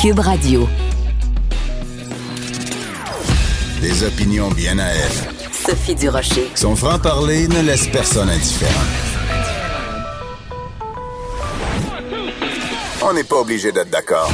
Cube Radio. Des opinions bien à elle. Sophie Durocher. Son franc-parler ne laisse personne indifférent. On n'est pas obligé d'être d'accord.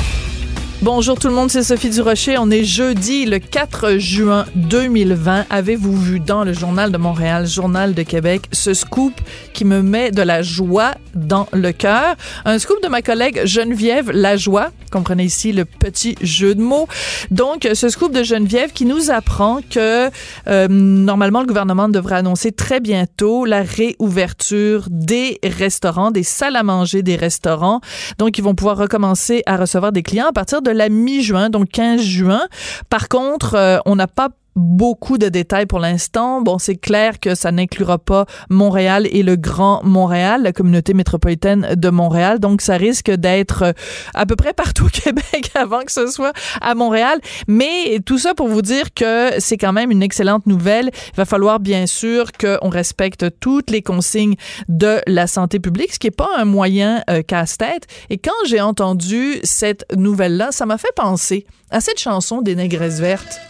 Bonjour tout le monde, c'est Sophie Durocher. On est jeudi le 4 juin 2020. Avez-vous vu dans le Journal de Montréal, Journal de Québec, ce scoop qui me met de la joie dans le cœur? Un scoop de ma collègue Geneviève Lajoie. Comprenez ici le petit jeu de mots. Donc, ce scoop de Geneviève qui nous apprend que euh, normalement le gouvernement devrait annoncer très bientôt la réouverture des restaurants, des salles à manger des restaurants. Donc, ils vont pouvoir recommencer à recevoir des clients à partir de la mi-juin, donc 15 juin. Par contre, euh, on n'a pas beaucoup de détails pour l'instant. Bon, c'est clair que ça n'inclura pas Montréal et le Grand Montréal, la communauté métropolitaine de Montréal. Donc, ça risque d'être euh, à peu près partout au Québec avant que ce soit à Montréal. Mais tout ça pour vous dire que c'est quand même une excellente nouvelle. Il va falloir bien sûr qu'on respecte toutes les consignes de la santé publique, ce qui n'est pas un moyen euh, casse-tête. Et quand j'ai entendu cette nouvelle-là, ça m'a fait penser à cette chanson des Négresses vertes.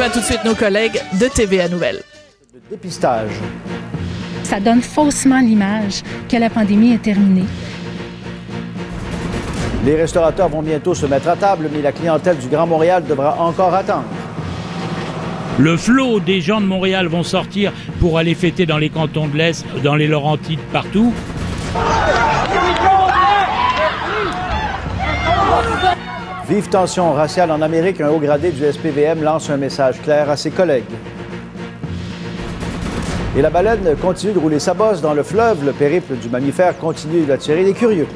Vais tout de suite nos collègues de TVA Nouvelles. Dépistage. Ça donne faussement l'image que la pandémie est terminée. Les restaurateurs vont bientôt se mettre à table, mais la clientèle du Grand Montréal devra encore attendre. Le flot des gens de Montréal vont sortir pour aller fêter dans les cantons de l'Est, dans les Laurentides, partout. Vive tension raciale en Amérique, un haut gradé du SPVM lance un message clair à ses collègues. Et la baleine continue de rouler sa bosse dans le fleuve. Le périple du mammifère continue d'attirer les curieux.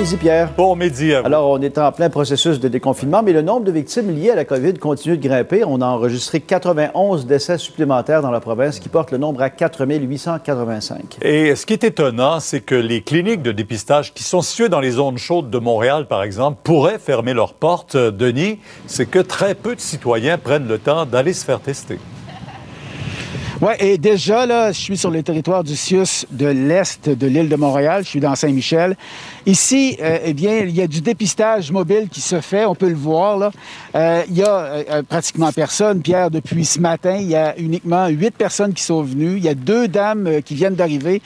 Midi, Pierre. Bon midi à vous. Alors, on est en plein processus de déconfinement, mais le nombre de victimes liées à la COVID continue de grimper. On a enregistré 91 décès supplémentaires dans la province, qui porte le nombre à 4 885. Et ce qui est étonnant, c'est que les cliniques de dépistage qui sont situées dans les zones chaudes de Montréal, par exemple, pourraient fermer leurs portes. Denis, c'est que très peu de citoyens prennent le temps d'aller se faire tester. Oui, et déjà, là, je suis sur le territoire du CIUS de l'Est de l'île de Montréal. Je suis dans Saint-Michel. Ici, euh, eh bien, il y a du dépistage mobile qui se fait. On peut le voir, là. Euh, il y a euh, pratiquement personne. Pierre, depuis ce matin, il y a uniquement huit personnes qui sont venues. Il y a deux dames qui viennent d'arriver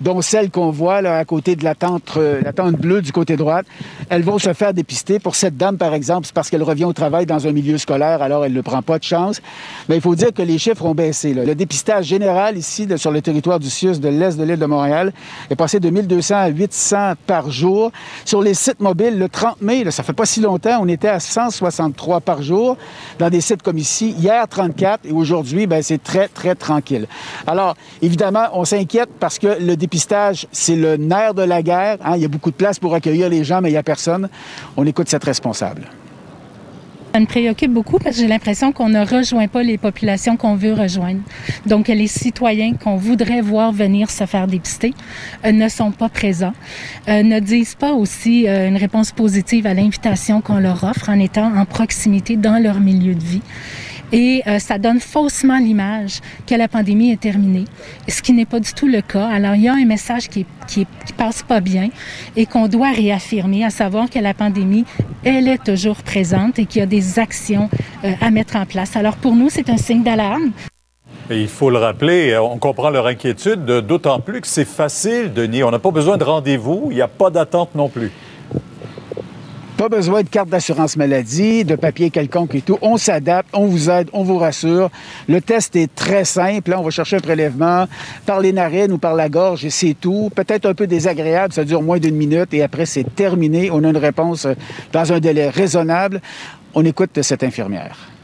dont celle qu'on voit là, à côté de la tente, tente bleue du côté droite. Elles vont se faire dépister. Pour cette dame, par exemple, c'est parce qu'elle revient au travail dans un milieu scolaire, alors elle ne prend pas de chance. Mais il faut dire que les chiffres ont baissé. Le dépistage général ici, sur le territoire du CIUS de l'Est de l'île de Montréal, est passé de 1200 à 800 par jour. Sur les sites mobiles, le 30 mai, là, ça fait pas si longtemps, on était à 163 par jour dans des sites comme ici. Hier, 34 et aujourd'hui, ben, c'est très, très tranquille. Alors, évidemment, on s'inquiète parce que le dépistage, c'est le nerf de la guerre. Hein. Il y a beaucoup de place pour accueillir les gens, mais il n'y a personne. On écoute cette responsable. Ça me préoccupe beaucoup parce que j'ai l'impression qu'on ne rejoint pas les populations qu'on veut rejoindre. Donc, les citoyens qu'on voudrait voir venir se faire dépister euh, ne sont pas présents, euh, ne disent pas aussi euh, une réponse positive à l'invitation qu'on leur offre en étant en proximité dans leur milieu de vie. Et euh, ça donne faussement l'image que la pandémie est terminée, ce qui n'est pas du tout le cas. Alors, il y a un message qui, passe pas bien et qu'on doit réaffirmer, à savoir que la pandémie, elle est toujours présente et qu'il y a des actions euh, à mettre en place. Alors, pour nous, c'est un signe d'alarme. Il faut le rappeler, on comprend leur inquiétude, d'autant plus que c'est facile, Denis. On n'a pas besoin de rendez-vous, il n'y a pas d'attente non plus. Pas besoin de carte d'assurance maladie, de papier quelconque et tout. On s'adapte, on vous aide, on vous rassure. Le test est très simple. Là, on va chercher un prélèvement par les narines ou par la gorge et c'est tout. Peut-être un peu désagréable, ça dure moins d'une minute et après c'est terminé. On a une réponse dans un délai raisonnable. On écoute cette infirmière.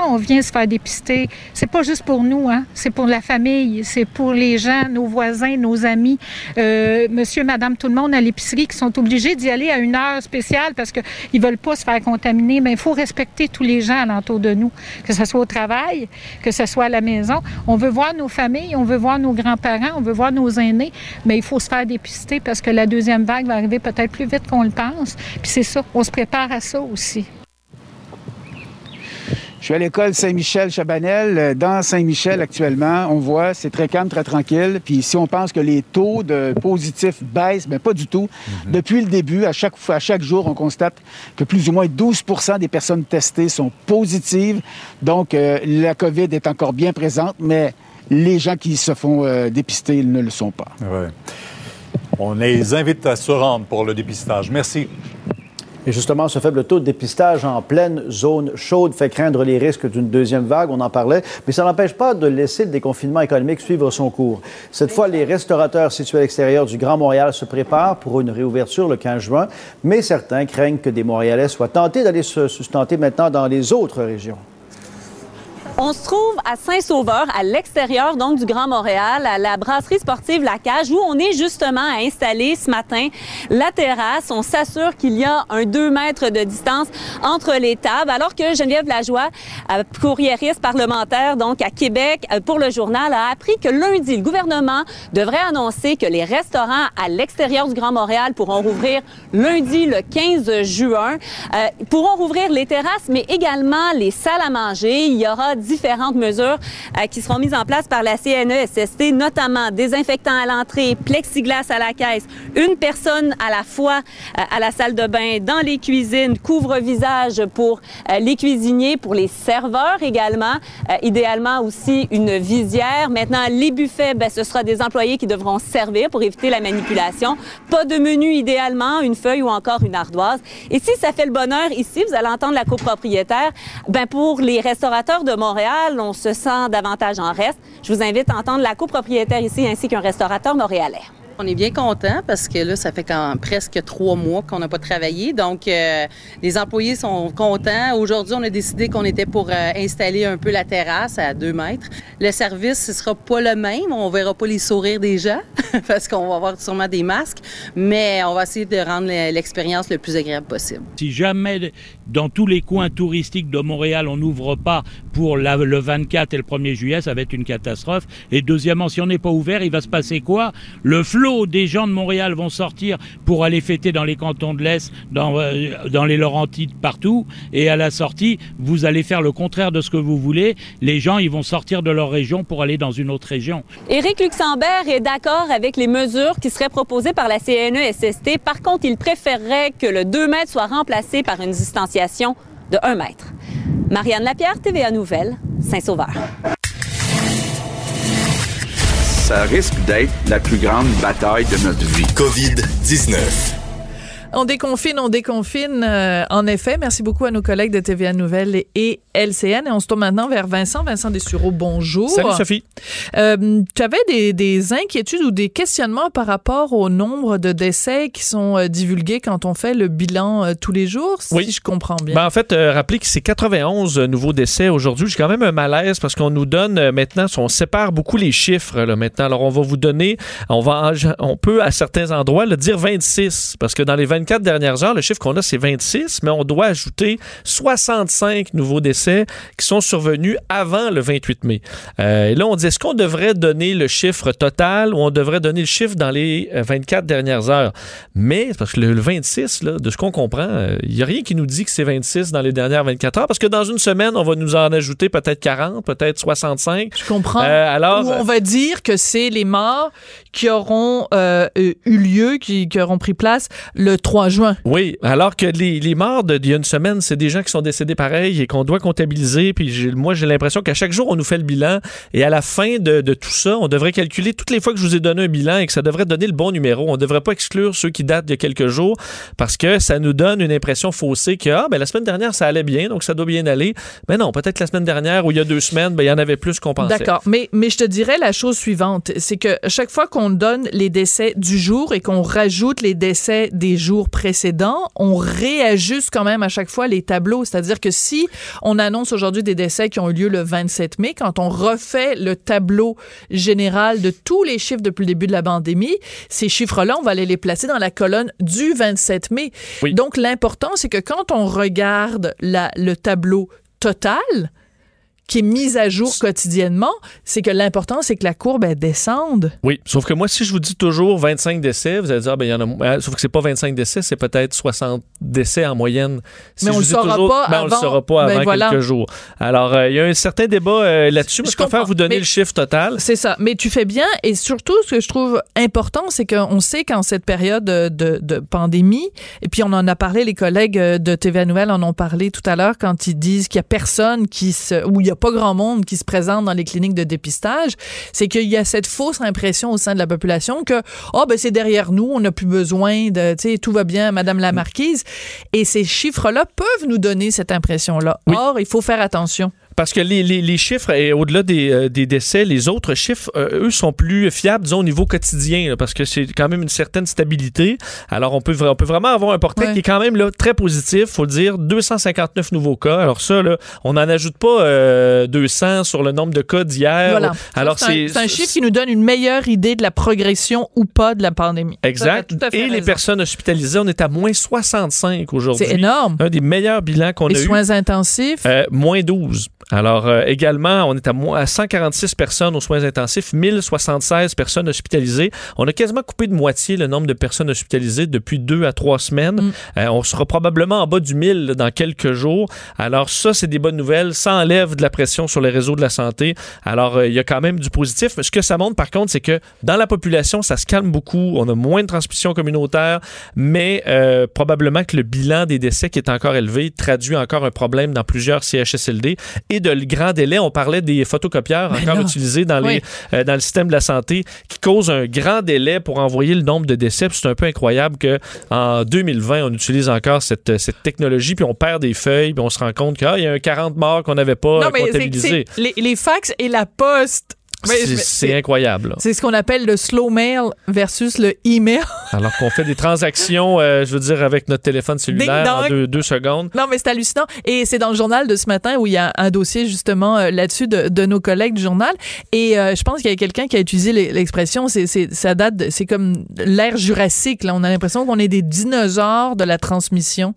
On vient se faire dépister. C'est pas juste pour nous, hein. C'est pour la famille, c'est pour les gens, nos voisins, nos amis, euh, monsieur, madame, tout le monde à l'épicerie qui sont obligés d'y aller à une heure spéciale parce qu'ils veulent pas se faire contaminer. Mais il faut respecter tous les gens alentour de nous, que ce soit au travail, que ce soit à la maison. On veut voir nos familles, on veut voir nos grands-parents, on veut voir nos aînés, mais il faut se faire dépister parce que la deuxième vague va arriver peut-être plus vite qu'on le pense. Puis c'est ça, on se prépare à ça aussi. Je suis à l'école Saint-Michel-Chabanel. Euh, Dans Saint-Michel, actuellement, on voit, c'est très calme, très tranquille. Puis si on pense que les taux de positifs baissent, bien pas du tout. Depuis le début, à chaque, fois, à chaque jour, on constate que plus ou moins 12% des personnes testées sont positives. Donc, euh, la COVID est encore bien présente, mais les gens qui se font euh, dépister, ils ne le sont pas. Ouais. On les invite à se rendre pour le dépistage. Merci. Et justement, ce faible taux de dépistage en pleine zone chaude fait craindre les risques d'une deuxième vague, on en parlait, mais ça n'empêche pas de laisser le déconfinement économique suivre son cours. Cette fois, les restaurateurs situés à l'extérieur du Grand Montréal se préparent pour une réouverture le 15 juin, mais certains craignent que des Montréalais soient tentés d'aller se sustenter maintenant dans les autres régions. On se trouve à Saint-Sauveur, à l'extérieur donc du Grand Montréal, à la brasserie sportive La Cage, où on est justement à installer ce matin la terrasse. On s'assure qu'il y a un 2 mètres de distance entre les tables, alors que Geneviève Lajoie, euh, courriériste parlementaire donc à Québec euh, pour le journal, a appris que lundi, le gouvernement devrait annoncer que les restaurants à l'extérieur du Grand Montréal pourront rouvrir lundi le 15 juin, euh, pourront rouvrir les terrasses, mais également les salles à manger. Il y aura différentes mesures euh, qui seront mises en place par la CNESST, notamment désinfectant à l'entrée, plexiglas à la caisse, une personne à la fois euh, à la salle de bain, dans les cuisines, couvre-visage pour euh, les cuisiniers, pour les serveurs également, idéalement aussi une visière. Maintenant, les buffets, ben, ce sera des employés qui devront servir pour éviter la manipulation. Pas de menu idéalement, une feuille ou encore une ardoise. Et si ça fait le bonheur ici, vous allez entendre la copropriétaire, ben pour les restaurateurs de Montréal, on se sent davantage en reste. Je vous invite à entendre la copropriétaire ici ainsi qu'un restaurateur montréalais. On est bien content parce que là, ça fait quand presque trois mois qu'on n'a pas travaillé. Donc, euh, les employés sont contents. Aujourd'hui, on a décidé qu'on était pour euh, installer un peu la terrasse à deux mètres. Le service, ce sera pas le même. On verra pas les sourires des gens parce qu'on va avoir sûrement des masques. Mais on va essayer de rendre l'expérience le plus agréable possible. Si jamais dans tous les coins touristiques de Montréal, on n'ouvre pas pour le 24 et le 1er juillet, ça va être une catastrophe. Et deuxièmement, si on n'est pas ouvert, il va se passer quoi? Le flot des gens de Montréal vont sortir pour aller fêter dans les cantons de l'Est, dans, euh, dans les Laurentides, partout. Et à la sortie, vous allez faire le contraire de ce que vous voulez. Les gens, ils vont sortir de leur région pour aller dans une autre région. Éric Luxembourg est d'accord avec les mesures qui seraient proposées par la CNESST. Par contre, il préférerait que le 2 mètres soit remplacé par une distanciation de 1 mètre. Marianne Lapierre, TVA Nouvelle, Saint-Sauveur. Ça risque d'être la plus grande bataille de notre vie. COVID-19. On déconfine, on déconfine. euh, en effet, merci beaucoup à nos collègues de TVA Nouvelles et LCN. Et on se tourne maintenant vers Vincent. Vincent Dessureau, bonjour. Salut Sophie. Euh, tu avais des, des inquiétudes ou des questionnements par rapport au nombre de décès qui sont euh, divulgués quand on fait le bilan tous les jours, si Oui. je comprends bien? Ben, en fait, euh, rappelez que c'est 91 nouveaux décès aujourd'hui. J'ai quand même un malaise parce qu'on nous donne maintenant, on sépare beaucoup les chiffres là, maintenant. Alors, on va vous donner, on, va, on peut à certains endroits le dire 26 parce que dans les 24 dernières heures, le chiffre qu'on a, c'est 26, mais on doit ajouter 65 nouveaux décès qui sont survenus avant le 28 mai. Euh, et là, on dit, est-ce qu'on devrait donner le chiffre total ou on devrait donner le chiffre dans les euh, 24 dernières heures? Mais, parce que le, le 26, là, de ce qu'on comprend, euh, il n'y a rien qui nous dit que c'est 26 dans les dernières 24 heures, parce que dans une semaine, on va nous en ajouter peut-être 40, peut-être 65. je comprends. Euh, alors, Ou on va dire que c'est les morts qui auront euh, euh, eu lieu, qui, qui auront pris place le 3 juin. Oui, alors que les, les morts d'il y a une semaine, c'est des gens qui sont décédés pareil et qu'on doit comptabiliser. Puis moi, j'ai l'impression qu'à chaque jour, on nous fait le bilan. Et à la fin de, de tout ça, on devrait calculer toutes les fois que je vous ai donné un bilan et que ça devrait donner le bon numéro. On ne devrait pas exclure ceux qui datent a quelques jours parce que ça nous donne une impression faussée que ah, ben, la semaine dernière, ça allait bien, donc ça doit bien aller. Mais non, peut-être la semaine dernière ou il y a deux semaines, ben, il y en avait plus qu'on pensait. D'accord. Mais, mais je te dirais la chose suivante, c'est que chaque fois qu'on donne les décès du jour et qu'on rajoute les décès des jours jours précédents, on réajuste quand même à chaque fois les tableaux. C'est-à-dire que si on annonce aujourd'hui des décès qui ont eu lieu le 27 mai, quand on refait le tableau général de tous les chiffres depuis le début de la pandémie, ces chiffres-là, on va aller les placer dans la colonne du 27 mai. Donc, l'important, c'est que quand on regarde la, le tableau total, qui est mise à jour quotidiennement, c'est que l'important, c'est que la courbe, elle descende. Oui, sauf que moi, si je vous dis toujours 25 décès, vous allez dire, ah, ben, il y en a moins. Sauf que c'est pas 25 décès, c'est peut-être 60 décès en moyenne. Si Mais je on vous le dis saura toujours, pas ben, on avant- le saura pas ben, avant voilà. quelques jours. Alors, euh, il y a un certain débat euh, là-dessus. Je préfère vous donner Mais- le chiffre total. C'est ça. Mais tu fais bien. Et surtout, ce que je trouve important, c'est qu'on sait qu'en cette période de, de- de pandémie, et puis on en a parlé, les collègues de TVA Nouvelle en ont parlé tout à l'heure quand ils disent qu'il y a personne qui se, ou il y a pas grand monde qui se présente dans les cliniques de dépistage, c'est qu'il y a cette fausse impression au sein de la population que, oh, ben, c'est derrière nous, on n'a plus besoin de, tu sais, tout va bien, Madame la Marquise. Et ces chiffres-là peuvent nous donner cette impression-là. Or, il faut faire attention. Parce que les, les, les chiffres, et au-delà des, euh, des décès, les autres chiffres, euh, eux, sont plus fiables, disons, au niveau quotidien, là, parce que c'est quand même une certaine stabilité. Alors, on peut, on peut vraiment avoir un portrait qui est quand même là, très positif, faut le dire. 259 nouveaux cas. Alors ça, là, on n'en ajoute pas euh, 200 sur le nombre de cas d'hier. Voilà. Alors, c'est un, chiffre qui nous donne une meilleure idée de la progression ou pas de la pandémie. Exact. Ça, Et les personnes hospitalisées, on est à moins 65 aujourd'hui. C'est énorme. Un des meilleurs bilans qu'on a Les eu. soins intensifs. Euh, moins 12. Alors, euh, également, on est à, moins- à 146 personnes aux soins intensifs, 1076 personnes hospitalisées. On a quasiment coupé de moitié le nombre de personnes hospitalisées depuis deux à trois semaines. Euh, on sera probablement en bas du 1000 là, dans quelques jours. Alors, ça, c'est des bonnes nouvelles. Ça enlève de la pression sur les réseaux de la santé. Alors, euh, il y a quand même du positif. Ce que ça montre, par contre, c'est que dans la population, ça se calme beaucoup. On a moins de transmission communautaire, mais euh, probablement que le bilan des décès qui est encore élevé traduit encore un problème dans plusieurs CHSLD et de le grand délai. On parlait des photocopieurs encore là, utilisés dans, les, oui. euh, dans le système de la santé qui causent un grand délai pour envoyer le nombre de décès. C'est un peu incroyable que en 2020, on utilise encore cette, cette technologie, puis on perd des feuilles, puis on se rend compte qu'il y a un 40 morts qu'on n'avait pas non, euh, c'est les, les fax et la poste. C'est- incroyable. C'est ce qu'on appelle le slow mail versus le email. Alors qu'on fait des transactions, euh, je veux dire, avec notre téléphone cellulaire en deux, deux secondes. Non, mais c'est hallucinant. Et c'est dans le journal de ce matin où il y a un dossier justement euh, là-dessus de, de nos collègues du journal. Et euh, je pense qu'il y a quelqu'un qui a utilisé l'e- l'expression, ça date, c'est comme l'ère jurassique. Là. On a l'impression qu'on est des dinosaures de la transmission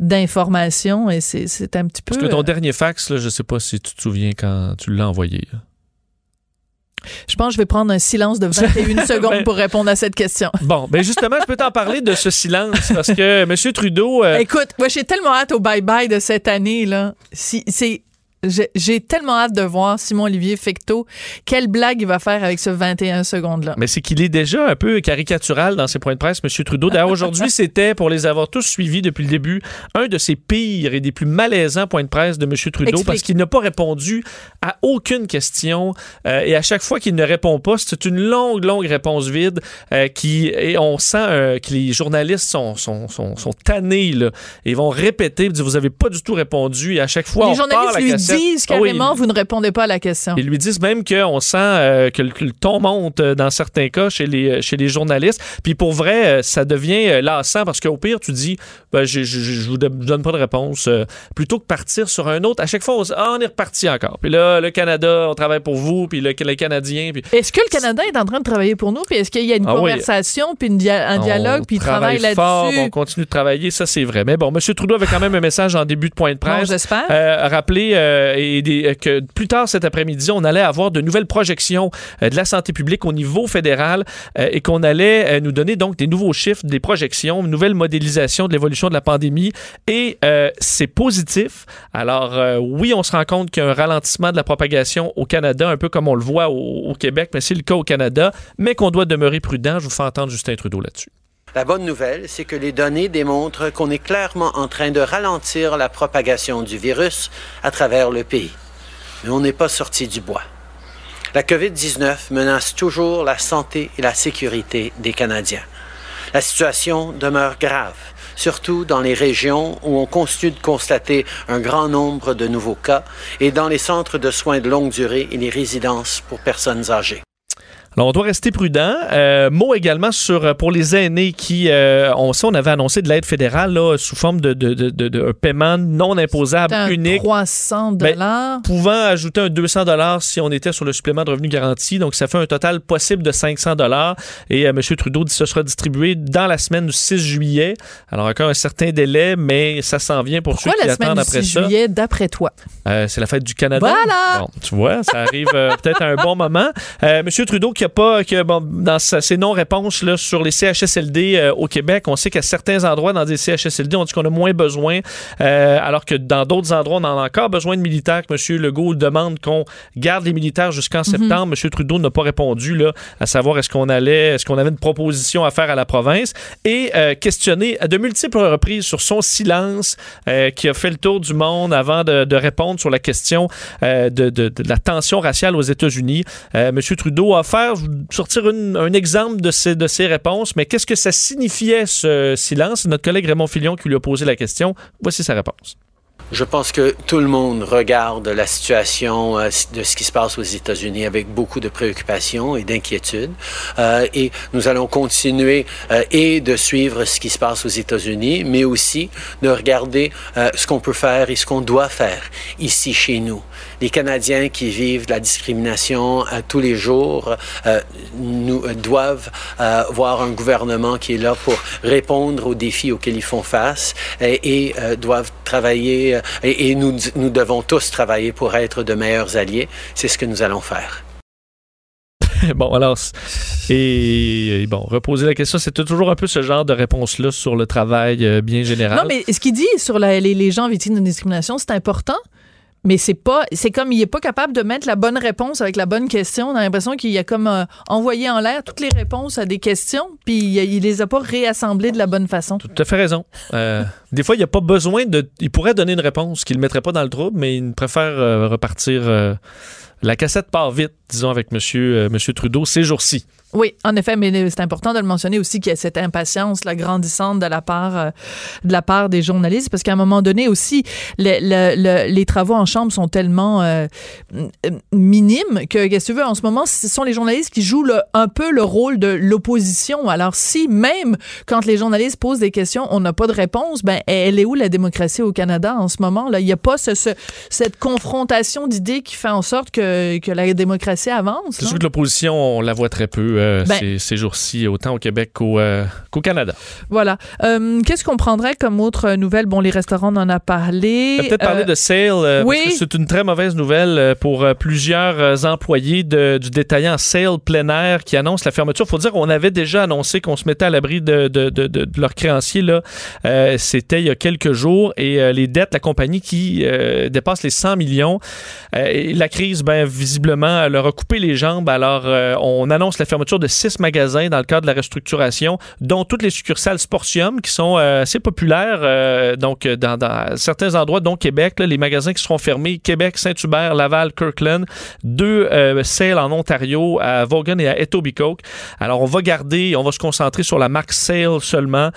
d'informations. Et c'est, un petit peu... Parce que ton dernier fax, là, je sais pas si tu te souviens quand tu l'as envoyé. là. Je pense que je vais prendre un silence de 21 secondes Ben- pour répondre à cette question. Bon, ben justement, je peux t'en parler de ce silence parce que M. Trudeau. euh, Écoute, moi, j'ai tellement hâte au bye-bye de cette année, là. Si, c'est, j'ai, tellement hâte de voir Simon-Olivier Fecteau, quelle blague il va faire avec ce 21 secondes-là. Mais c'est qu'il est déjà un peu caricatural dans ses points de presse, M. Trudeau. D'ailleurs, aujourd'hui, c'était, pour les avoir tous suivis depuis le début, un de ses pires et des plus malaisants points de presse de M. Trudeau Explique. parce qu'il n'a pas répondu à aucune question. euh, et à chaque fois qu'il ne répond pas, c'est une longue, longue réponse vide euh, qui, et on sent euh, que les journalistes sont, sont, sont, sont tannés, là. Et ils vont répéter, vous n'avez pas du tout répondu. Et à chaque fois, Les on journalistes lui cassette. Disent Ah carrément, vous ne répondez pas à la question. ils lui disent même qu'on sent euh, que, le, que le ton monte euh, dans certains cas chez les, euh, chez les journalistes. Puis pour vrai, ça devient lassant parce qu'au pire, tu dis, ben, je, je, je, vous donne pas de réponse. plutôt que partir sur un autre, à chaque fois, on, ah, on est reparti encore. Puis là, le Canada, on travaille pour vous, puis le, les Canadiens. Puis Est-ce que le Canada est en train de travailler pour nous? Puis est-ce qu'il y a une Ah oui. conversation, puis une dia- un dialogue, on puis il travaille là-dessus? on continue de travailler, ça c'est vrai. Mais bon, M. Trudeau avait quand même un message en début de point de presse. Bon, j'espère. Euh, rappeler euh, et des- euh, que plus tard cet après-midi, on allait avoir de nouvelles projections euh, de la santé publique au niveau fédéral euh, et qu'on allait euh, nous donner donc des nouveaux chiffres, des projections, une nouvelle modélisation de l'évolution de la pandémie et euh, c'est positif. Alors euh, oui, on se rend compte qu'il y a un ralentissement de la propagation au Canada, un peu comme on le voit au, au Québec, mais c'est le cas au Canada, mais qu'on doit demeurer prudent. Je vous fais entendre Justin Trudeau là-dessus. La bonne nouvelle, c'est que les données démontrent qu'on est clairement en train de ralentir la propagation du virus à travers le pays. Mais on n'est pas sorti du bois. La COVID-19 menace toujours la santé et la sécurité des Canadiens. La situation demeure grave, surtout dans les régions où on continue de constater un grand nombre de nouveaux cas et dans les centres de soins de longue durée et les résidences pour personnes âgées. Alors, on doit rester prudent. Euh, mot également sur euh, pour les aînés qui, euh, on sait, on avait annoncé de l'aide fédérale là, sous forme de, de, de, de- de un paiement non imposable un unique. 300 Ben, dollars. pouvant ajouter un 200 dollars si on était sur le supplément de revenu garanti. Donc, ça fait un total possible de 500 dollars. Et euh, M. Trudeau dit que ce sera distribué dans la semaine du 6 juillet. Alors, encore un certain délai, mais ça s'en vient pour Pourquoi ceux qui attendent après 6 ça. juillet, d'après toi? C'est la fête du Canada. Voilà! Bon, tu vois, ça arrive peut-être à un bon moment. Monsieur Trudeau qui a pas, bon, dans ses non-réponses là, sur les CHSLD euh, au Québec, on sait qu'à certains endroits dans des CHSLD, on dit qu'on a moins besoin, euh, alors que dans d'autres endroits, on en a encore besoin de militaires. Que Monsieur Legault demande qu'on garde les militaires jusqu'en septembre. Monsieur Trudeau n'a pas répondu là, à savoir est-ce qu'on allait, est-ce qu'on avait une proposition à faire à la province et euh, questionné à de multiples reprises sur son silence qui a fait le tour du monde avant de, de répondre sur la question de, de- de la tension raciale aux États-Unis. Monsieur Trudeau a offert sortir un exemple de ses, de ses réponses, mais qu'est-ce que ça signifiait ce silence? Notre collègue Raymond Filion qui lui a posé la question. Voici sa réponse. Je pense que tout le monde regarde la situation euh, de ce qui se passe aux États-Unis avec beaucoup de préoccupation et d'inquiétude. Euh, et nous allons continuer euh, et de suivre ce qui se passe aux États-Unis, mais aussi de regarder ce qu'on peut faire et ce qu'on doit faire ici chez nous. Les Canadiens qui vivent de la discrimination euh, tous les jours euh, nous, euh, doivent euh, voir un gouvernement qui est là pour répondre aux défis auxquels ils font face et, et, euh, doivent travailler et, et nous, nous devons tous travailler pour être de meilleurs alliés. C'est ce que nous allons faire. bon, alors, et, et bon, reposer la question, c'était toujours un peu ce genre de réponse-là sur le travail euh, bien général? Non, mais ce qu'il dit sur la- les, les gens victimes de discrimination, c'est important. Mais c'est pas, c'est comme il est pas capable de mettre la bonne réponse avec la bonne question. On a l'impression qu'il a comme euh, envoyé en l'air toutes les réponses à des questions, puis il, il les a pas réassemblées de la bonne façon. Tout à fait raison. Euh, des fois, il n'y a pas besoin de. Il pourrait donner une réponse qu'il ne mettrait pas dans le trouble, mais il préfère euh, repartir. la cassette part vite, disons, avec Monsieur, euh, Monsieur Trudeau ces jours-ci. Oui, en effet, mais c'est important de le mentionner aussi qu'il y a cette impatience la grandissante de la part euh, de la part des journalistes, parce qu'à un moment donné aussi, le- le- le- les travaux en chambre sont tellement euh, minimes que, qu'est-ce que tu veux, en ce moment, ce sont les journalistes qui jouent un peu le rôle de l'opposition. Alors, si même quand les journalistes posent des questions, on n'a pas de réponse, ben elle est où la démocratie au Canada en ce moment Là, il n'y a pas ce- ce- cette confrontation d'idées qui fait en sorte que, que la démocratie avance. C'est sûr que l'opposition, on la voit très peu euh, Ben- ces, ces jours-ci, autant au Québec qu'au euh, Canada. Voilà. Euh, Qu'est-ce qu'on prendrait comme autre nouvelle? Bon, les restaurants, on en a parlé. On peut-être parler de Sale, oui. parce que c'est une très mauvaise nouvelle pour plusieurs employés de- du détaillant Sale plein air qui annonce la fermeture. faut dire qu'on avait déjà annoncé qu'on se mettait à l'abri de, leurs créanciers. C'était il y a quelques jours. Et les dettes, la compagnie qui dépasse les 100 millions. Et la crise, ben, visiblement, leur a coupé les jambes. Alors, on annonce la fermeture de six magasins dans le cadre de la restructuration, dont toutes les succursales Sportium qui sont euh, assez populaires. euh, donc, euh, dans, certains endroits, dont Québec, les magasins qui seront fermés, Québec, Saint-Hubert, Laval, Kirkland, deux sales en Ontario, à Vaughan et à Etobicoke. Alors, on va garder, on va se concentrer sur la marque Sale seulement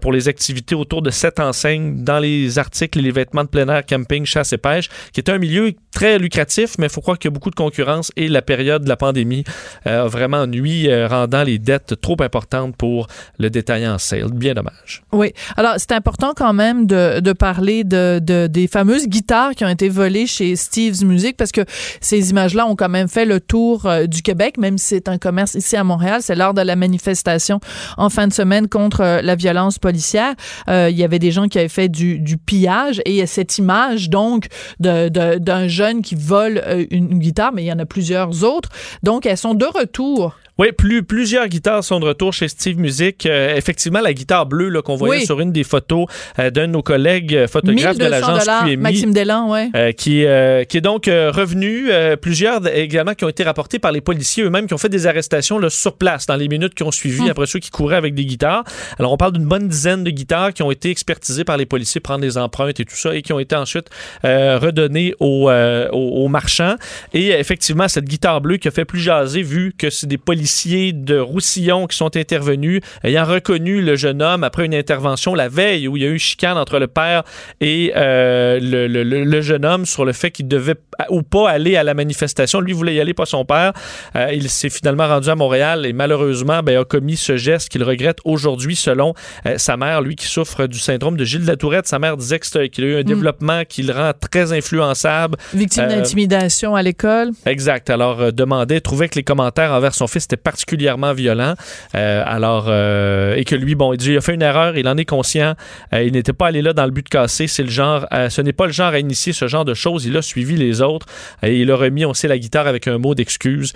pour les activités autour de cette enseigne dans les articles et les vêtements de plein air, camping, chasse et pêche, qui est un milieu très lucratif, mais il faut croire qu'il y a beaucoup de concurrence et la période de la pandémie a vraiment nuit, euh, rendant les dettes trop importantes pour le détaillant Sale. Bien dommage. Oui. Alors, c'est important quand même de, parler de, de- des fameuses guitares qui ont été volées chez Steve's Music parce que ces images-là ont quand même fait le tour euh, du Québec, même si c'est un commerce ici à Montréal. C'est lors de la manifestation en fin de semaine contre euh, la violence policière. Il y avait des gens qui avaient fait du, pillage et il y a cette image, donc, d'un jeune qui vole une guitare, mais il y en a plusieurs autres. Donc, elles sont de retour. Oui, plus, plusieurs guitares sont de retour chez Steve Music. Euh, effectivement, la guitare bleue qu'on voyait Oui. sur une des photos euh, d'un de nos collègues euh, photographes de 1200 l'agence QMI. Maxime Delan, ouais. Euh, qui, qui est donc revenu. plusieurs également qui ont été rapportés par les policiers eux-mêmes qui ont fait des arrestations là, sur place dans les minutes qui ont suivi Hmm. après ceux qui couraient avec des guitares. Alors on parle d'une bonne dizaine de guitares qui ont été expertisées par les policiers, prendre des empreintes et tout ça, et qui ont été ensuite redonnées aux, aux, aux marchands. Et effectivement, cette guitare bleue qui a fait plus jaser vu que c'est des policiers policiers de Roussillon qui sont intervenus, ayant reconnu le jeune homme après une intervention la veille où il y a eu chicane entre le père et euh, le, le- le- le jeune homme sur le fait qu'il devait ou pas aller à la manifestation. Lui voulait y aller, pas son père. Euh, il s'est finalement rendu à Montréal et malheureusement ben, a commis ce geste qu'il regrette aujourd'hui selon euh, sa mère, lui qui souffre du syndrome de Gilles Latourette. Sa mère disait qu'il a eu un développement qui le rend très influençable. Victime d'intimidation à l'école. Exact. Alors, demandait, trouvait que les commentaires envers son fils particulièrement violents. Euh, alors, euh, et que lui, bon, il a fait une erreur, il en est conscient. Euh, il n'était pas allé là dans le but de casser. C'est le genre, ce n'est pas le genre à initier ce genre de choses. Il a suivi les autres et il a remis, on sait, la guitare avec un mot d'excuse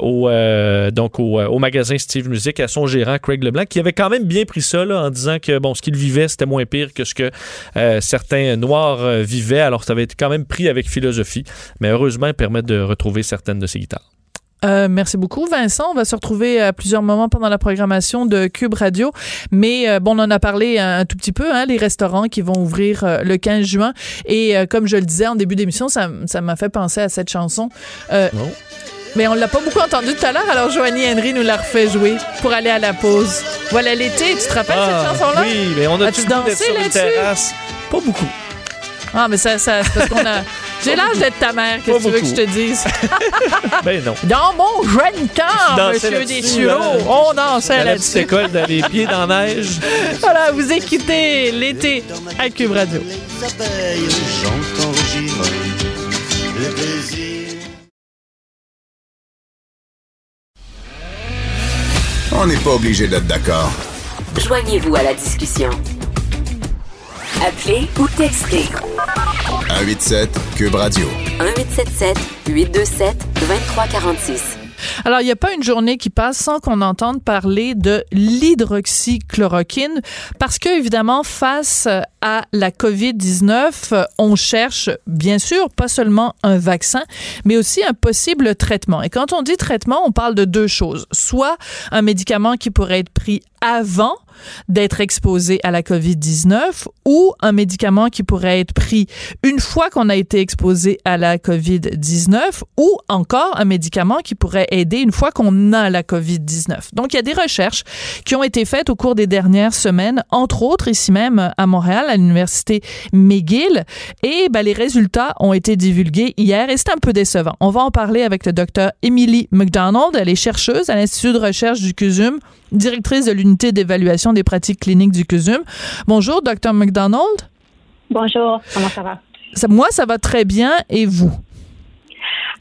au, donc magasin Steve Music à son gérant Craig Leblanc, qui avait quand même bien pris ça là, en disant que bon, ce qu'il vivait, c'était moins pire que ce que certains Noirs vivaient. Alors, ça avait été quand même pris avec philosophie. Mais heureusement, il permet de retrouver certaines de ses guitares. Euh, merci beaucoup, Vincent. On va se retrouver à plusieurs moments pendant la programmation de Cube Radio. Mais euh, bon, on en a parlé un, tout petit peu, hein, les restaurants qui vont ouvrir euh, le 15 juin. Et euh, comme je le disais en début d'émission, ça ça m'a fait penser à cette chanson. Euh, mais on l'a pas beaucoup entendu tout à l'heure, alors Joanie Henry nous l'a refait jouer pour aller à la pause. Voilà l'été, tu te rappelles cette chanson-là? Ah, Oui, mais on a goût d'être dansé là-dessus? Pas beaucoup. Ah, mais ça, ça c'est parce qu'on a. J'ai l'âge d'être ta mère, qu'est-ce que tu veux que je te dise? Ben non. Dans mon jeune temps, monsieur là-dessus, hein? on dansait À la petite là-dessus. école, dans les pieds dans la neige. Voilà, vous écoutez l'été à Cube Radio. Le plaisir. On n'est pas obligé d'être d'accord. Joignez-vous à la discussion. Appelez ou textez 187 Cube Radio. 1877 827 2346. Alors, il n'y a pas une journée qui passe sans qu'on entende parler de l'hydroxychloroquine parce que, évidemment, face à la COVID-19, on cherche, bien sûr, pas seulement un vaccin, mais aussi un possible traitement. Et quand on dit traitement, on parle de deux choses. Soit un médicament qui pourrait être pris avant d'être exposé à la COVID-19 ou un médicament qui pourrait être pris une fois qu'on a été exposé à la COVID-19 ou encore un médicament qui pourrait aider une fois qu'on a la COVID-19. Donc, il y a des recherches qui ont été faites au cours des dernières semaines, entre autres ici même à Montréal, à l'université McGill, et ben, les résultats ont été divulgués hier et c'est un peu décevant. On va en parler avec le docteur Emily McDonald. Elle est chercheuse à l'Institut de recherche du CUSUM, directrice de l'unité d'évaluation des pratiques cliniques du CUSUM. Bonjour, docteur McDonald. Bonjour, comment ça va? Ça- moi, ça va très bien et vous?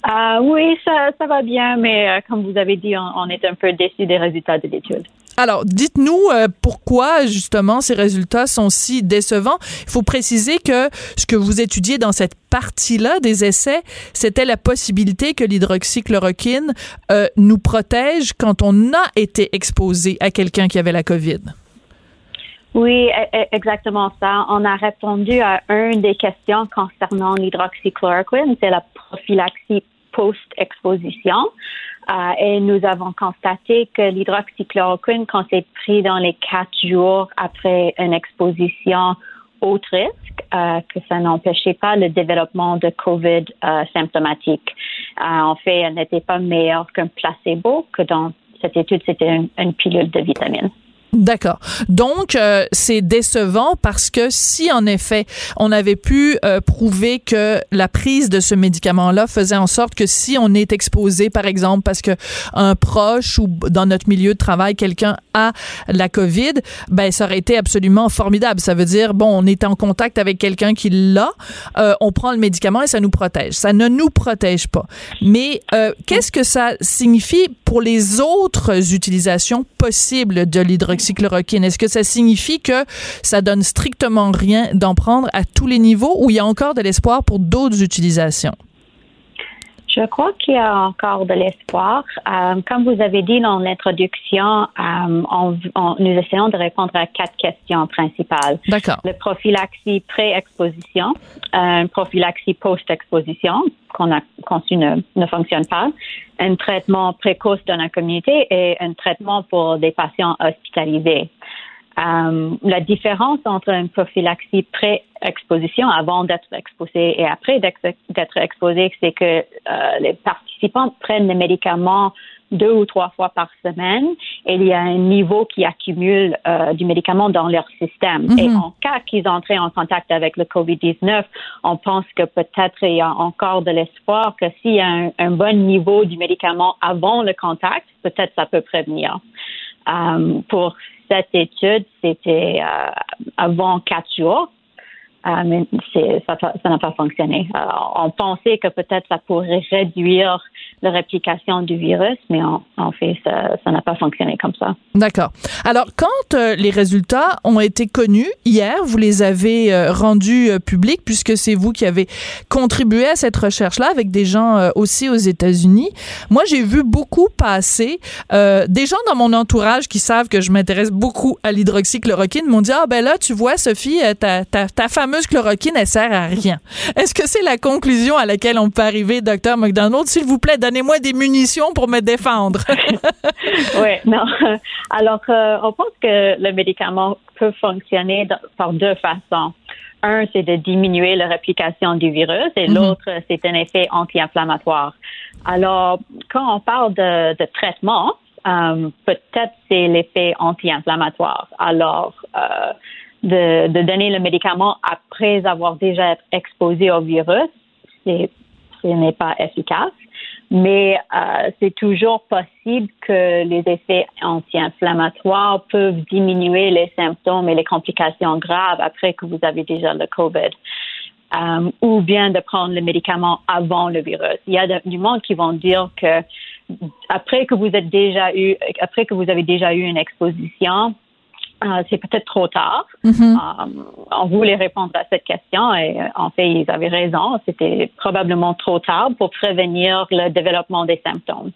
Euh, oui, ça, ça va bien, mais euh, comme vous avez dit, on, on est un peu déçus des résultats de l'étude. Alors, dites-nous euh, pourquoi justement ces résultats sont si décevants. Il faut préciser que ce que vous étudiez dans cette partie-là des essais, c'était la possibilité que l'hydroxychloroquine euh, nous protège quand on a été exposé à quelqu'un qui avait la COVID. Oui, e- e- exactement ça. On a répondu à une des questions concernant l'hydroxychloroquine, c'est la prophylaxie post-exposition. Euh, et nous avons constaté que l'hydroxychloroquine, quand c'est pris dans les quatre jours après une exposition haut risque, euh, que ça n'empêchait pas le développement de COVID euh, symptomatique. Euh, en fait, elle n'était pas meilleure qu'un placebo, que dans cette étude, c'était une, une pilule de vitamines. D'accord. Donc, euh, c'est décevant parce que si, en effet, on avait pu euh, prouver que la prise de ce médicament-là faisait en sorte que si on est exposé, par exemple, parce que un proche ou dans notre milieu de travail, quelqu'un a la COVID, ben, ça aurait été absolument formidable. Ça veut dire, bon, on est en contact avec quelqu'un qui l'a, euh, on prend le médicament et ça nous protège. Ça ne nous protège pas. Mais euh, qu'est-ce que ça signifie pour les autres utilisations possibles de l'hydroxychloroquine? Est-ce que ça signifie que ça donne strictement rien d'en prendre à tous les niveaux ou il y a encore de l'espoir pour d'autres utilisations? Je crois qu'il y a encore de l'espoir. Euh, comme vous avez dit dans l'introduction, euh, on, on- nous essayons de répondre à quatre questions principales. D'accord. Le prophylaxie pré-exposition, un prophylaxie post-exposition qu'on a conçu ne, ne fonctionne pas, un traitement précoce dans la communauté et un traitement pour des patients hospitalisés. Euh, la différence entre une prophylaxie pré-exposition, avant d'être exposé et après d'être exposé, c'est que euh, les participants prennent les médicaments deux ou trois fois par semaine et il y a un niveau qui accumule euh, du médicament dans leur système. Mhm. Et en cas qu'ils entraient en contact avec le COVID-19, on pense que peut-être il y a encore de l'espoir que s'il y a un, un bon niveau du médicament avant le contact, peut-être ça peut prévenir. Euh, pour cette étude, c'était euh, avant quatre jours. Euh, mais ça n'a pas fonctionné. On pensait que peut-être ça pourrait réduire la réplication du virus, mais en, fait, ça n'a pas fonctionné comme ça. D'accord. Alors, quand euh, les résultats ont été connus hier, vous les avez euh, rendus euh, publics puisque c'est vous qui avez contribué à cette recherche-là avec des gens aussi aux États-Unis. Moi, j'ai vu beaucoup passer des gens dans mon entourage qui savent que je m'intéresse beaucoup à l'hydroxychloroquine m'ont dit ah ben là tu vois Sophie ta, ta, ta fameuse chloroquine elle sert à rien. Est-ce que c'est la conclusion à laquelle on peut arriver, docteur McDonald? S'il vous plaît, donnez-moi des munitions pour me défendre. oui, non. Alors, euh, on pense que le médicament peut fonctionner dans- par deux façons. Un, c'est de diminuer la réplication du virus et Mhm. l'autre, c'est un effet anti-inflammatoire. Alors, quand on parle de, de traitement, euh, peut-être c'est l'effet anti-inflammatoire. Alors, euh, de, de donner le médicament après avoir déjà été exposé au virus, ce n'est pas efficace. Mais euh, c'est toujours possible que les effets anti-inflammatoires peuvent diminuer les symptômes et les complications graves après que vous avez déjà le COVID. Euh, ou bien de prendre le médicament avant le virus. Il y a de- du monde qui vont dire que après que vous êtes déjà eu, après que vous avez déjà eu une exposition, euh, c'est peut-être trop tard. Mhm. Euh, on voulait répondre à cette question et euh, en fait, ils avaient raison. C'était probablement trop tard pour prévenir le développement des symptômes.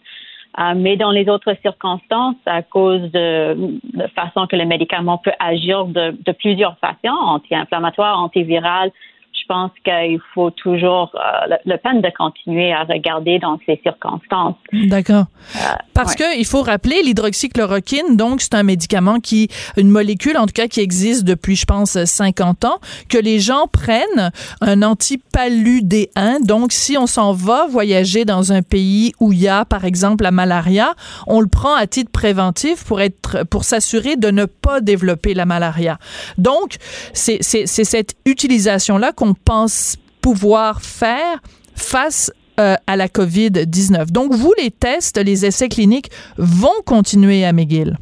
Euh, mais dans les autres circonstances, à cause de la façon que le médicament peut agir de, de plusieurs façons, anti-inflammatoire, antiviral, je pense qu'il faut toujours euh, le, le peine de continuer à regarder dans ces circonstances. D'accord. Euh, Parce que il faut rappeler l'hydroxychloroquine, donc c'est un médicament qui, une molécule en tout cas qui existe depuis, je pense, 50 ans, que les gens prennent un antipaludéen. Donc, si on s'en va voyager dans un pays où il y a, par exemple, la malaria, on le prend à titre préventif pour être, pour s'assurer de ne pas développer la malaria. Donc, c'est cette utilisation-là qu'on pense pouvoir faire face euh, à la COVID-19. Donc, vous, les tests, les essais cliniques vont continuer à McGill.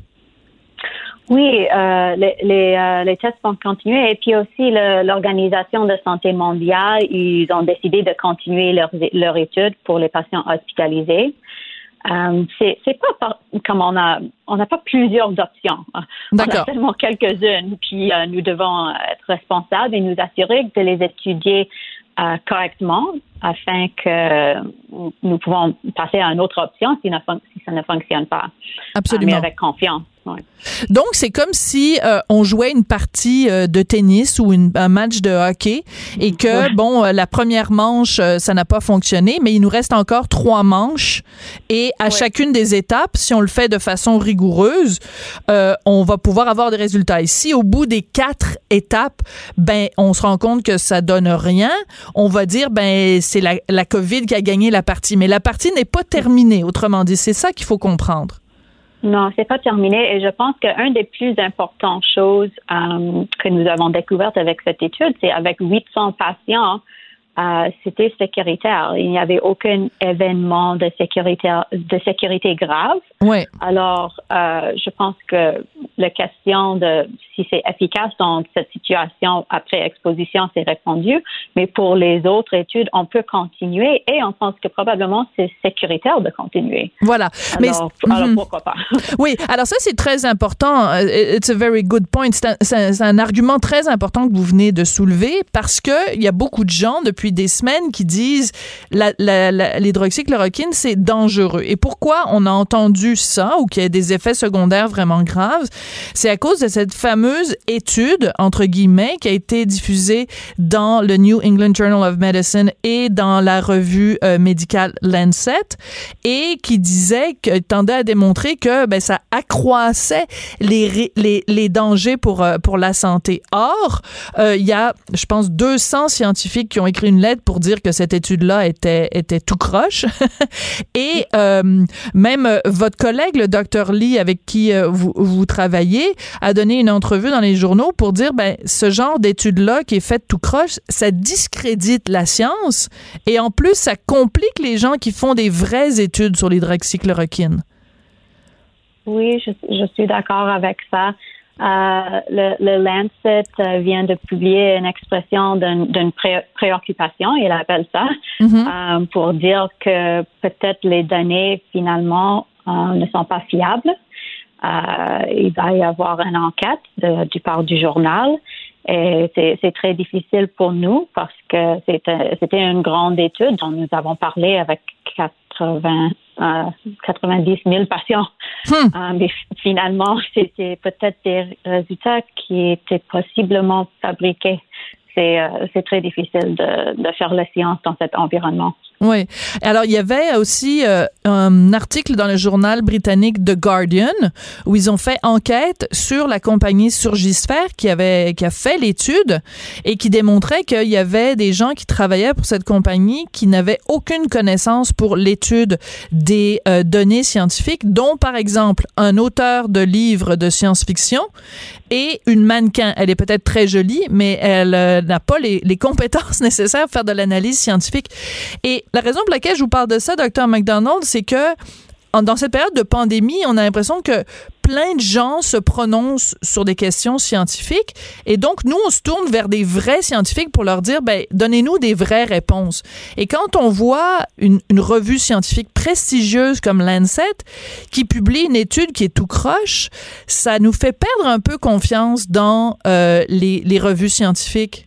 Oui, euh, euh, les tests vont continuer et puis aussi l'Organisation de santé mondiale, ils ont décidé de continuer leurs leur études pour les patients hospitalisés. Euh, c'est pas comme on a on n'a pas plusieurs options. On a seulement quelques-unes. Puis euh, nous devons être responsables et nous assurer de les étudier euh, correctement afin que nous pouvons passer à une autre option si, ne si ça ne fonctionne pas. Absolument. Euh, mais avec confiance. Ouais. Donc, c'est comme si euh, on jouait une partie euh, de tennis ou une- un match de hockey et que, bon, euh, la première manche, ça n'a pas fonctionné, mais il nous reste encore trois manches. Et à chacune des étapes, si on le fait de façon rigoureuse, on va pouvoir avoir des résultats. Et si au bout des quatre étapes, ben, on se rend compte que ça donne rien, on va dire, ben, c'est la, la COVID qui a gagné la partie. Mais la partie n'est pas terminée, autrement dit. C'est ça qu'il faut comprendre. Non, c'est pas terminé. Et je pense qu'une des plus importantes choses euh, que nous avons découvertes avec cette étude, c'est avec 800 patients, euh, c'était sécuritaire. Il n'y avait aucun événement de sécurité, de sécurité grave. Ouais. Alors, euh, je pense que la question de si c'est efficace dans cette situation après exposition, c'est répondu. Mais pour les autres études, on peut continuer et on pense que probablement c'est sécuritaire de continuer. Voilà. Mais Alors, alors Mhm. pourquoi pas? Oui, alors ça, c'est très important. Euh, It's a very good point. C'est un, un argument très important que vous venez de soulever parce que il y a beaucoup de gens depuis des semaines qui disent l'hydroxychloroquine, c'est dangereux. Et pourquoi on a entendu ça ou qu'il y a des effets secondaires vraiment graves? C'est à cause de cette fameuse étude, entre guillemets, qui a été diffusée dans le New England Journal of Medicine et dans la revue euh, médicale Lancet et qui disait que tendait à démontrer que ben, ça accroissait les, les, les dangers pour, euh, pour la santé. Or, euh, il y a, je pense, 200 scientifiques qui ont écrit une une lettre pour dire que cette étude-là était, était tout croche. Et euh, même euh, votre collègue, le docteur Lee, avec qui euh, vous, vous travaillez, a donné une entrevue dans les journaux pour dire, ben, ce genre d'étude-là qui est faite tout croche, ça discrédite la science et en plus, ça complique les gens qui font des vraies études sur l'hydroxychloroquine. Oui, je, je suis d'accord avec ça. Euh, le, le Lancet euh, vient de publier une expression d'une pré- préoccupation, il appelle ça, euh, pour dire que peut-être les données finalement ne sont pas fiables. Il va y avoir une enquête de- du part du journal. Et c'est c'est très difficile pour nous parce que c'était c'était une grande étude dont nous avons parlé avec 80, euh, 90 000 patients. Euh, mais finalement, c'était peut-être des résultats qui étaient possiblement fabriqués. C'est euh, c'est très difficile de, de faire la science dans cet environnement. Oui. Alors, il y avait aussi euh, un article dans le journal britannique The Guardian où ils ont fait enquête sur la compagnie Surgisphère qui avait qui a fait l'étude et qui démontrait qu'il y avait des gens qui travaillaient pour cette compagnie qui n'avaient aucune connaissance pour l'étude des euh, données scientifiques, dont par exemple un auteur de livres de science-fiction et une mannequin. Elle est peut-être très jolie, mais elle euh, n'a pas les, les compétences nécessaires pour faire de l'analyse scientifique. Et la raison pour laquelle je vous parle de ça, docteur McDonald, c'est que dans cette période de pandémie, on a l'impression que plein de gens se prononcent sur des questions scientifiques et donc nous on se tourne vers des vrais scientifiques pour leur dire ben donnez-nous des vraies réponses. Et quand on voit une, revue scientifique prestigieuse comme Lancet qui publie une étude qui est tout croche, ça nous fait perdre un peu confiance dans euh, les revues scientifiques.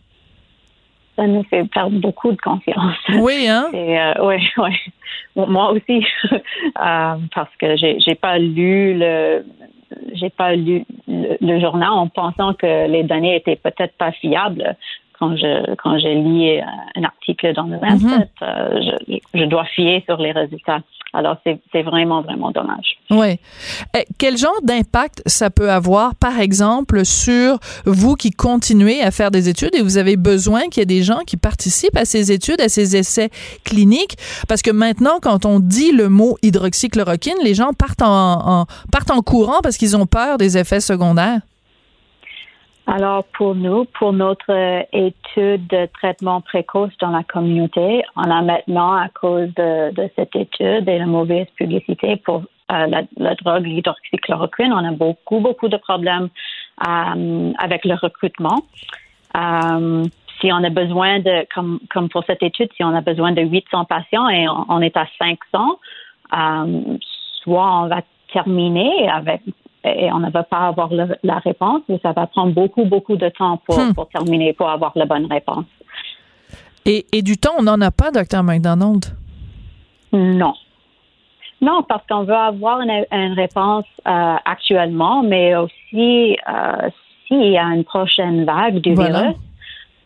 Ça nous fait perdre beaucoup de confiance. Oui, hein? Et, euh, oui, oui. Bon, Moi aussi, euh, parce que j'ai j'ai pas lu le j'ai pas lu le, le journal en pensant que les données étaient peut-être pas fiables. Quand je quand j'ai lu euh, un article dans le Lancet, euh, je, je dois fier sur les résultats. Alors c'est vraiment vraiment dommage. Oui. Eh, Quel genre d'impact ça peut avoir, par exemple, sur vous qui continuez à faire des études et vous avez besoin qu'il y ait des gens qui participent à ces études, à ces essais cliniques? Parce que maintenant, quand on dit le mot hydroxychloroquine, les gens partent en, en- partent en courant parce qu'ils ont peur des effets secondaires. Alors, pour nous, pour notre euh, étude de traitement précoce dans la communauté, on a maintenant, à cause de, cette étude et la mauvaise publicité pour euh, la, drogue, l'hydroxychloroquine, on a beaucoup, beaucoup de problèmes euh, avec le recrutement. Si on a besoin de, comme, comme pour cette étude, si on a besoin de 800 patients et on, est à 500, euh, soit on va terminer avec et on ne va pas avoir le- la réponse, mais ça va prendre beaucoup, beaucoup de temps pour, Hmm. pour terminer, pour avoir la bonne réponse. Et, et du temps, on n'en a pas, docteur McDonald? Non. Non, parce qu'on veut avoir une, une réponse euh, actuellement, mais aussi euh, s'il y a une prochaine vague du Voilà. virus,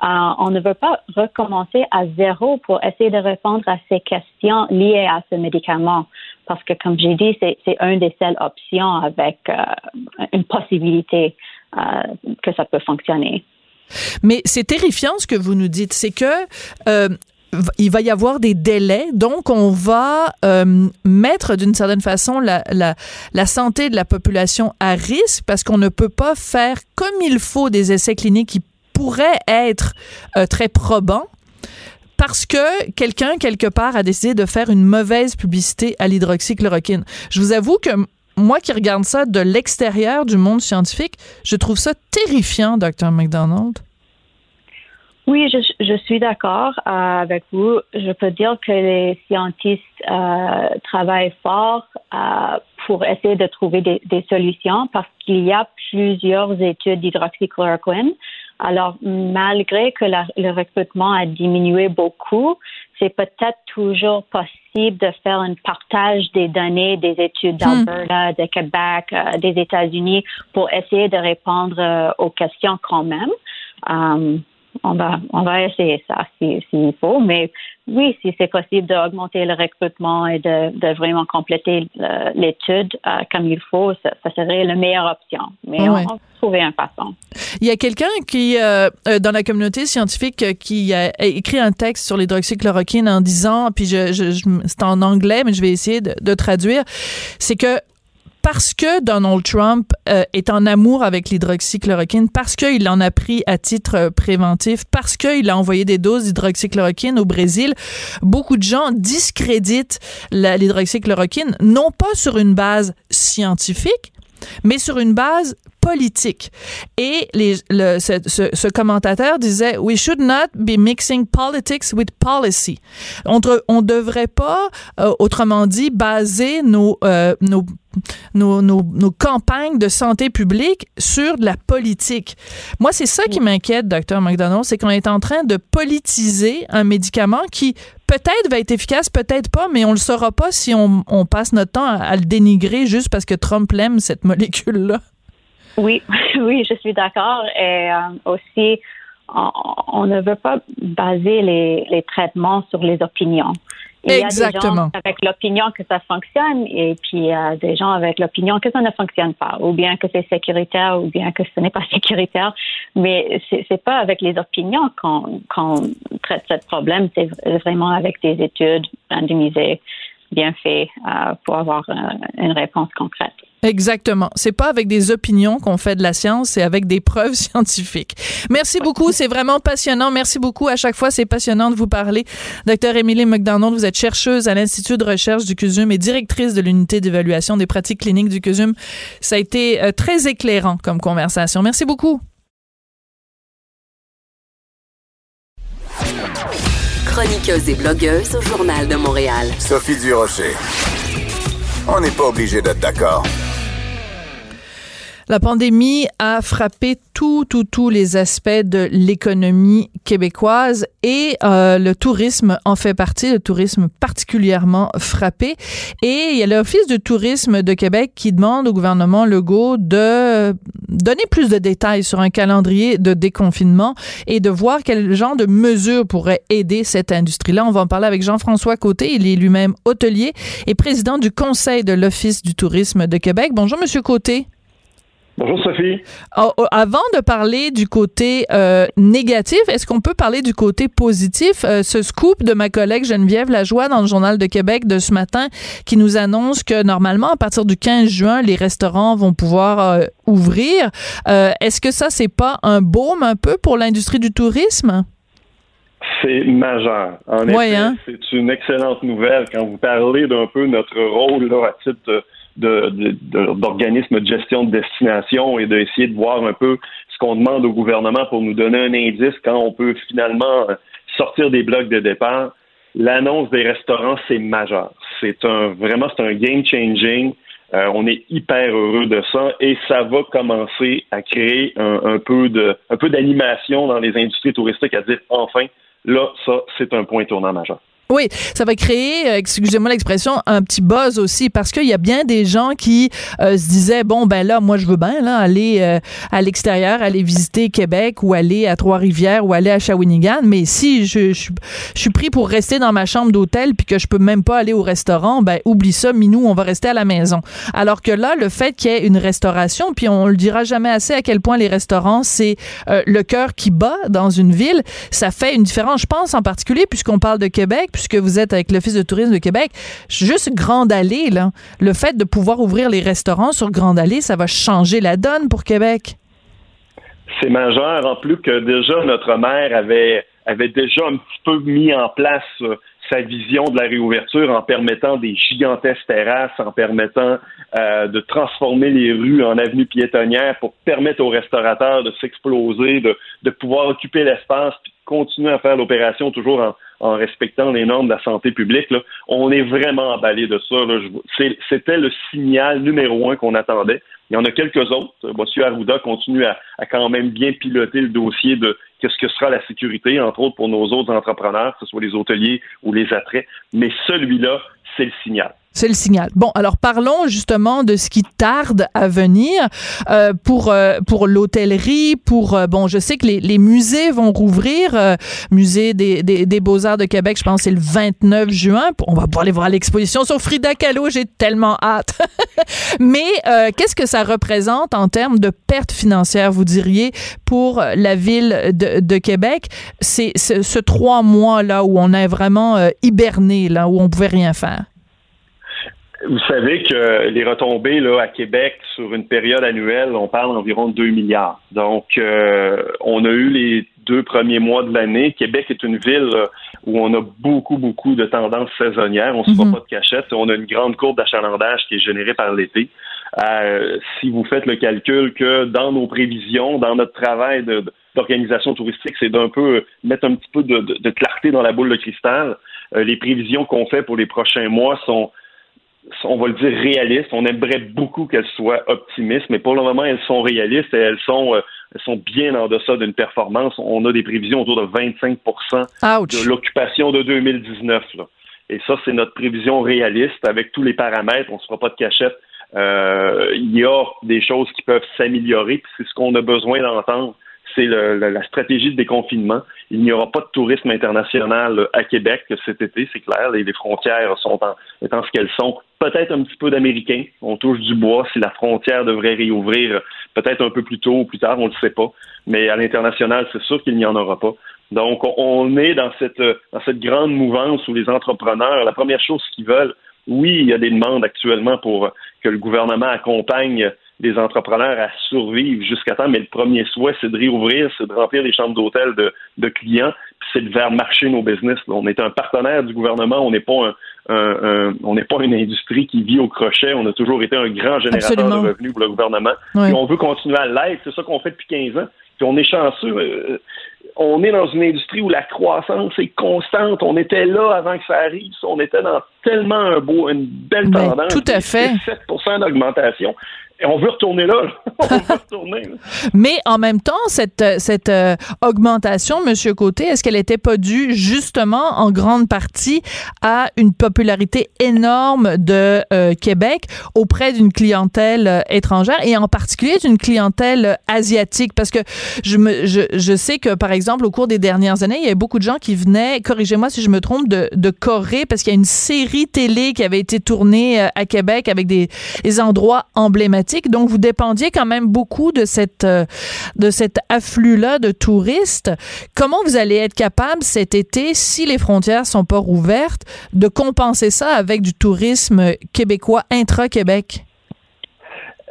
euh, on ne veut pas recommencer à zéro pour essayer de répondre à ces questions liées à ce médicament. Parce que, comme j'ai dit, c'est une des seules options avec euh, une possibilité euh, que ça peut fonctionner. Mais c'est terrifiant ce que vous nous dites. C'est que euh, il va y avoir des délais, donc on va mettre d'une certaine façon la, santé de la population à risque parce qu'on ne peut pas faire comme il faut des essais cliniques qui pourraient être très probants parce que quelqu'un, quelque part, a décidé de faire une mauvaise publicité à l'hydroxychloroquine. Je vous avoue que moi qui regarde ça de l'extérieur du monde scientifique, je trouve ça terrifiant, Dr. McDonald. Oui, je, je suis d'accord euh, avec vous. Je peux dire que les scientifiques euh, travaillent fort euh, pour essayer de trouver des solutions parce qu'il y a plusieurs études d'hydroxychloroquine. Alors, malgré que la- le recrutement a diminué beaucoup, c'est peut-être toujours possible de faire un partage des données des études d'Alberta, de Québec, euh, des États-Unis pour essayer de répondre euh, aux questions quand même. Euh, on va, on va essayer ça s'il si, faut. Mais oui, si c'est possible d'augmenter le recrutement et de, de vraiment compléter l'étude euh, comme il faut, ça, ça, serait la meilleure option. Mais on, on, va trouver un façon. Il y a quelqu'un qui, euh, euh, dans la communauté scientifique, qui a écrit un texte sur l'hydroxychloroquine en disant, puis je, je, je c'est en anglais, mais je vais essayer de, de traduire, c'est que parce que Donald Trump euh, est en amour avec l'hydroxychloroquine, parce qu'il en a pris à titre préventif, parce qu'il a envoyé des doses d'hydroxychloroquine au Brésil, beaucoup de gens discréditent l'hydroxychloroquine, non pas sur une base scientifique, mais sur une base politique. Et les, le, ce, ce, ce, commentateur disait We should not be mixing politics with policy. On ne devrait pas, euh, autrement dit, baser nos, euh, nos nos, nos, nos, campagnes de santé publique sur de la politique. Moi, c'est ça qui m'inquiète, docteur McDonald, c'est qu'on est en train de politiser un médicament qui peut-être va être efficace, peut-être pas, mais on le saura pas si on, on passe notre temps à, à, le dénigrer juste parce que Trump aime cette molécule-là. Oui, oui, je suis d'accord. Et euh, aussi, on, on, ne veut pas baser les, les traitements sur les opinions. Il Exactement. y a des gens avec l'opinion que ça fonctionne et puis il y a des gens avec l'opinion que ça ne fonctionne pas, ou bien que c'est sécuritaire, ou bien que ce n'est pas sécuritaire. Mais c'est, c'est pas avec les opinions qu'on, qu'on traite ce problème, c'est vraiment avec des études randomisées, bien faites, euh, pour avoir euh, une réponse concrète. Exactement. C'est pas avec des opinions qu'on fait de la science, c'est avec des preuves scientifiques. Merci beaucoup, c'est vraiment passionnant. Merci beaucoup. À chaque fois, c'est passionnant de vous parler. Docteur Émilie McDonald, vous êtes chercheuse à l'Institut de recherche du CUSUM et directrice de l'unité d'évaluation des pratiques cliniques du CUSUM. Ça a été euh, très éclairant comme conversation. Merci beaucoup. Chroniqueuse et blogueuse au Journal de Montréal. Sophie Durocher. On n'est pas obligé d'être d'accord. La pandémie a frappé tous, tous, tous les aspects de l'économie québécoise et euh, le tourisme en fait partie, le tourisme particulièrement frappé. Et il y a l'Office de tourisme de Québec qui demande au gouvernement Legault de donner plus de détails sur un calendrier de déconfinement et de voir quel genre de mesures pourraient aider cette industrie-là. On va en parler avec Jean-François Côté. Il est lui-même hôtelier et président du Conseil de l'Office du tourisme de Québec. Bonjour, Monsieur Côté. Bonjour Sophie. Oh, oh, avant de parler du côté euh, négatif, est-ce qu'on peut parler du côté positif? Euh, ce scoop de ma collègue Geneviève Lajoie dans le Journal de Québec de ce matin qui nous annonce que normalement, à partir du 15 juin, les restaurants vont pouvoir euh, ouvrir. est-ce que ça, c'est pas un baume un peu pour l'industrie du tourisme? C'est majeur. En ouais, effet, hein? c'est une excellente nouvelle quand vous parlez d'un peu notre rôle là, à titre de d'organismes de, gestion de destination et d'essayer de voir un peu ce qu'on demande au gouvernement pour nous donner un indice quand on peut finalement sortir des blocs de départ. L'annonce des restaurants, c'est majeur. C'est un vraiment c'est un game changing. Euh, on est hyper heureux de ça et ça va commencer à créer un, un peu de un peu d'animation dans les industries touristiques à dire enfin là ça c'est un point tournant majeur. Oui, ça va créer, euh, excusez-moi l'expression, un petit buzz aussi parce qu'il y a bien des gens qui euh, se disaient bon ben là, moi je veux bien là aller euh, à l'extérieur, aller visiter Québec ou aller à Trois-Rivières ou aller à Shawinigan, mais si je, suis pris pour rester dans ma chambre d'hôtel puis que je peux même pas aller au restaurant, ben oublie ça, minou, on va rester à la maison. Alors que là, le fait qu'il y ait une restauration, puis on le dira jamais assez à quel point les restaurants c'est le cœur qui bat dans une ville, ça fait une différence. Je pense en particulier puisqu'on parle de Québec puisque vous êtes avec l'Office de tourisme de Québec, juste Grande Allée, le fait de pouvoir ouvrir les restaurants sur Grande Allée, ça va changer la donne pour Québec? C'est majeur, en plus que déjà notre maire avait, déjà un petit peu mis en place euh, sa vision de la réouverture en permettant des gigantesques terrasses, en permettant euh, de transformer les rues en avenues piétonnières pour permettre aux restaurateurs de s'exploser, de, de pouvoir occuper l'espace, puis continuer à faire l'opération toujours en, en respectant les normes de la santé publique. On est vraiment emballé de ça. C'était le signal numéro un qu'on attendait. Il y en a quelques autres. M. Arruda continue à, à, quand même bien piloter le dossier de qu'est-ce que sera la sécurité, entre autres pour nos autres entrepreneurs, que ce soit les hôteliers ou les attraits. Mais celui-là, c'est le signal. C'est le signal. Bon, alors parlons justement de ce qui tarde à venir euh, pour euh, pour l'hôtellerie, pour euh, bon, je sais que les, les musées vont rouvrir, euh, musée des, des, des beaux-arts de Québec, je pense c'est le 29 juin. On va pouvoir aller voir l'exposition sur Frida Kahlo, j'ai tellement hâte. Mais euh, qu'est-ce que ça représente en termes de pertes financières, vous diriez, pour la ville de, de Québec? C'est ce, trois mois là où on a vraiment hiberné, là où on pouvait rien faire. Vous savez que les retombées là, à Québec sur une période annuelle, on parle d'environ 2 milliards. Donc, euh, on a eu les deux premiers mois de l'année. Québec est une ville euh, où on a beaucoup, beaucoup de tendances saisonnières. On ne se voit Mhm. pas de cachette. On a une grande courbe d'achalandage qui est générée par l'été. Euh, si vous faites le calcul que dans nos prévisions, dans notre travail d'organisation touristique, c'est d'un peu euh, mettre un petit peu de, de- de clarté dans la boule de cristal. Euh, les prévisions qu'on fait pour les prochains mois sont on va le dire réalistes. On aimerait beaucoup qu'elles soient optimistes, mais pour le moment, elles sont réalistes et elles sont, euh, elles sont bien en deçà d'une performance. On a des prévisions autour de 25% de l'occupation de 2019. là. Et ça, c'est notre prévision réaliste avec tous les paramètres. On ne se fera pas de cachette. Euh, il y a des choses qui peuvent s'améliorer, puis c'est ce qu'on a besoin d'entendre. C'est la stratégie de déconfinement. Il n'y aura pas de tourisme international euh, à Québec cet été, c'est clair. Les, frontières sont en, étant ce qu'elles sont. Peut-être un petit peu d'Américains. On touche du bois. Si la frontière devrait réouvrir, peut-être un peu plus tôt ou plus tard, on ne le sait pas. Mais à l'international, c'est sûr qu'il n'y en aura pas. Donc, on- est dans cette, dans cette grande mouvance où les entrepreneurs, la première chose qu'ils veulent, oui, il y a des demandes actuellement pour que le gouvernement accompagne les entrepreneurs à survivre jusqu'à temps, mais le premier souhait, c'est de réouvrir, c'est de remplir les chambres d'hôtel de, de clients, puis c'est de faire marcher nos business. On est un partenaire du gouvernement, on n'est pas un, un- un- on n'est pas une industrie qui vit au crochet, on a toujours été un grand générateur Absolument. de revenus pour le gouvernement, puis on veut continuer à l'être, c'est ça qu'on fait depuis 15 ans, puis on est chanceux. euh, on est dans une industrie où la croissance est constante. On était là avant que ça arrive. On était dans tellement un beau, une belle Ben, tendance. tout à fait. 7 d'augmentation. Et on veut retourner là. on veut retourner. Mais en même temps, cette, euh, cette euh, augmentation, Monsieur Côté, est-ce qu'elle n'était pas due justement en grande partie à une popularité énorme de euh, Québec auprès d'une clientèle étrangère et en particulier d'une clientèle asiatique? Parce que je, me, je, je sais que, par exemple, au cours des dernières années, il y avait beaucoup de gens qui venaient, corrigez-moi si je me trompe, de, de Corée, parce qu'il y a une série télé qui avait été tournée à Québec avec des, des endroits emblématiques. Donc, vous dépendiez quand même beaucoup de, cette, euh, de cet afflux-là de touristes. Comment vous allez être capable cet été, si les frontières sont pas rouvertes, de compenser ça avec du tourisme québécois intra-Québec?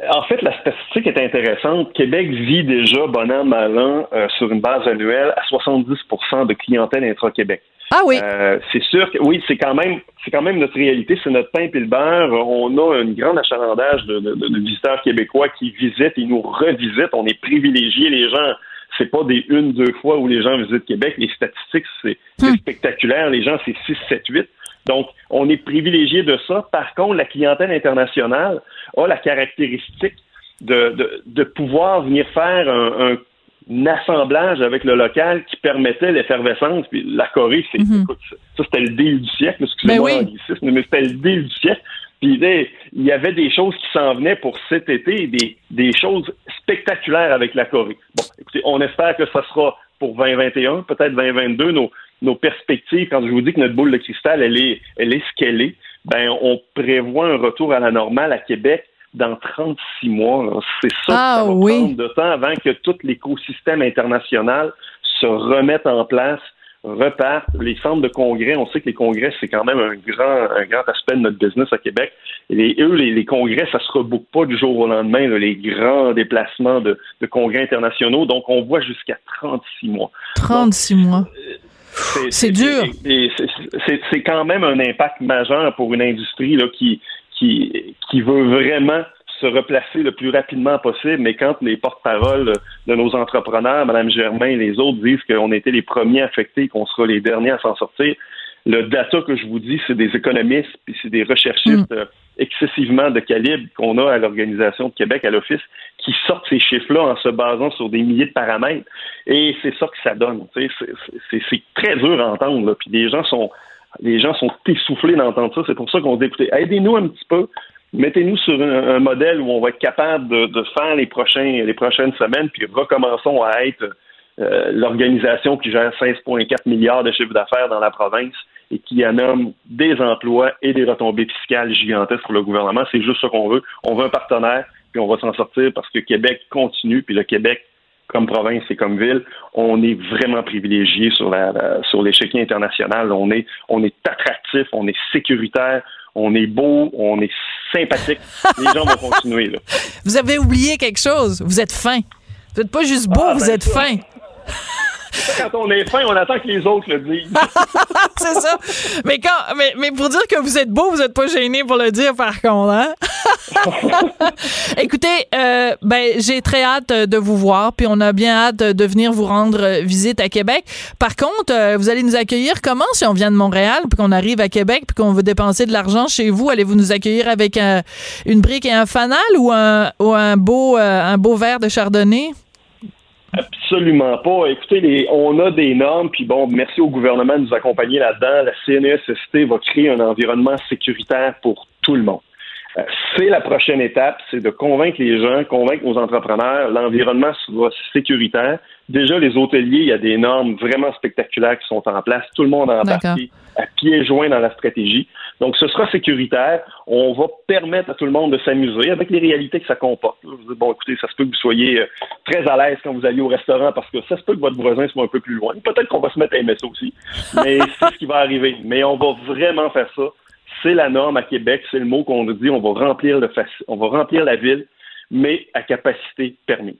En fait, la statistique est intéressante. Québec vit déjà, bon an, mal an, euh, sur une base annuelle, à 70% de clientèle intra-Québec. Ah oui. Euh, c'est sûr que oui, c'est quand même c'est quand même notre réalité, c'est notre pain et le beurre. On a un grand achalandage de, de- visiteurs québécois qui visitent et nous revisitent. On est privilégiés, les gens. C'est pas des une, deux fois où les gens visitent Québec. Les statistiques, c'est c'est spectaculaire. Les gens, c'est 6, 7, 8. Donc, on est privilégié de ça. Par contre, la clientèle internationale a la caractéristique de, de, de pouvoir venir faire un un assemblage avec le local qui permettait l'effervescence. Puis la Corée, c'est écoute, ça c'était le deal du siècle, excusez-moi Ben oui. l'anglicisme, mais c'était le deal du siècle. Puis il y avait des choses qui s'en venaient pour cet été, des, des choses spectaculaires avec la Corée. Bon, écoutez, on espère que ça sera pour 2021, peut-être 2022, nos, nos perspectives, quand je vous dis que notre boule de cristal, elle est, elle est ce qu'elle est, ben, on prévoit un retour à la normale à Québec dans 36 mois. C'est ça Ah, que ça va oui. prendre de temps avant que tout l'écosystème international se remette en place, reparte. Les centres de congrès, on sait que les congrès, c'est quand même un grand, un grand aspect de notre business à Québec. Et les, eux, les, les congrès, ça se reboucle pas du jour au lendemain, là, les grands déplacements de, de congrès internationaux. Donc, on voit jusqu'à 36 mois. 36 mois. C'est dur. c'est quand même un impact majeur pour une industrie là, qui, qui, qui veut vraiment se replacer le plus rapidement possible, mais quand les porte-paroles de nos entrepreneurs, Mme Germain et les autres, disent qu'on était les premiers affectés, qu'on sera les derniers à s'en sortir, le data que je vous dis, c'est des économistes, puis c'est des recherchistes euh, excessivement de calibre qu'on a à l'Organisation de Québec, à l'Office, qui sortent ces chiffres-là en se basant sur des milliers de paramètres. Et c'est ça que ça donne. c'est très dur à entendre. là. Puis les gens sont Les gens sont essoufflés d'entendre ça. C'est pour ça qu'on dit, écoutez, aidez-nous un petit peu. Mettez-nous sur un, modèle où on va être capable de, faire les, prochaines semaines, puis recommençons à être euh, l'organisation qui gère 16,4 milliards de chiffre d'affaires dans la province et qui nomme des emplois et des retombées fiscales gigantesques pour le gouvernement. C'est juste ce qu'on veut. On veut un partenaire, puis on va s'en sortir parce que Québec continue, puis le Québec, comme province et comme ville, on est vraiment privilégié sur la, la- sur l'échiquier international. On est, on est attractif, on est sécuritaire, on est beau, on est sympathique. Les gens vont continuer. Là. Vous avez oublié quelque chose. Vous êtes fin. Vous n'êtes pas juste beau, Ah, vous ben êtes ça. fin. Quand on est fin, on attend que les autres le disent. c'est ça. Mais quand, mais, mais pour dire que vous êtes beau, vous n'êtes pas gêné pour le dire, par contre, hein? Écoutez, euh, ben, j'ai très hâte de vous voir, puis on a bien hâte de venir vous rendre visite à Québec. Par contre, euh, vous allez nous accueillir comment si on vient de Montréal, puis qu'on arrive à Québec, puis qu'on veut dépenser de l'argent chez vous? Allez-vous nous accueillir avec un- une brique et un fanal ou un, ou un beau, euh, un beau verre de chardonnay? Absolument pas. Écoutez, les- on a des normes, puis bon, merci au gouvernement de nous accompagner là-dedans. La CNESST va créer un environnement sécuritaire pour tout le monde. Euh, C'est la prochaine étape, c'est de convaincre les gens, convaincre nos entrepreneurs, l'environnement sera sécuritaire. Déjà, les hôteliers, il y a des normes vraiment spectaculaires qui sont en place. Tout le monde a embarqué à pieds joints dans la stratégie. Donc, ce sera sécuritaire. On va permettre à tout le monde de s'amuser avec les réalités que ça comporte. Je bon, écoutez, ça se peut que vous soyez euh, très à l'aise quand vous allez au restaurant parce que ça se peut que votre voisin soit un peu plus loin. Peut-être qu'on va se mettre à aimer ça aussi. Mais c'est ce qui va arriver. Mais on va vraiment faire ça. C'est la norme à Québec. C'est le mot qu'on dit. On va remplir le on va remplir la ville, mais à capacité permise.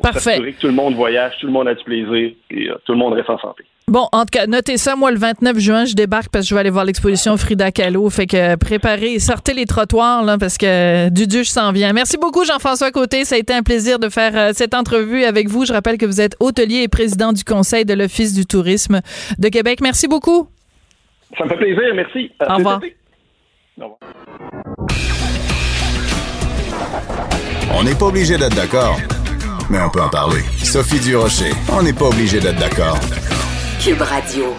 Pour Parfait. s'assurer que tout le monde voyage, tout le monde a du plaisir et euh, tout le monde reste en santé. Bon, en tout cas, notez ça. Moi, le 29 juin, je débarque parce que je vais aller voir l'exposition Frida Kahlo. Fait que préparez, sortez les trottoirs, là, parce que du Dieu, je s'en viens. Merci beaucoup, Jean-François Côté. Ça a été un plaisir de faire euh, cette entrevue avec vous. Je rappelle que vous êtes hôtelier et président du Conseil de l'Office du tourisme de Québec. Merci beaucoup. Ça me fait plaisir. Merci. À Au revoir. été. Au revoir. On n'est pas obligé d'être d'accord, mais on peut en parler. Sophie Durocher, on n'est pas obligé d'être d'accord. Cube Radio.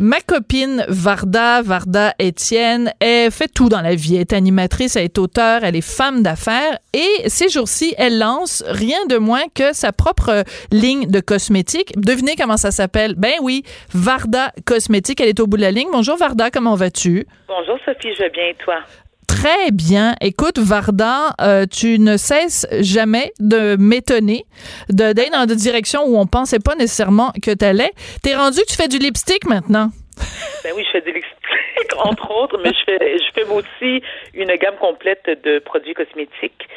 Ma copine Varda, Varda Étienne, elle fait tout dans la vie. Elle est animatrice, elle est auteure, elle est femme d'affaires et ces jours-ci, elle lance rien de moins que sa propre ligne de cosmétiques. Devinez comment ça s'appelle? Ben oui, Varda Cosmétiques. Elle est au bout de la ligne. Bonjour Varda, comment vas-tu? Bonjour Sophie, je vais bien et toi? Très bien. Écoute, Varda, euh, tu ne cesses jamais de m'étonner, d'aller dans des directions où on pensait pas nécessairement que tu allais. T'es rendu que tu fais du lipstick maintenant? Ben oui, je fais des lipsticks, entre autres, mais je fais aussi une gamme complète de produits cosmétiques.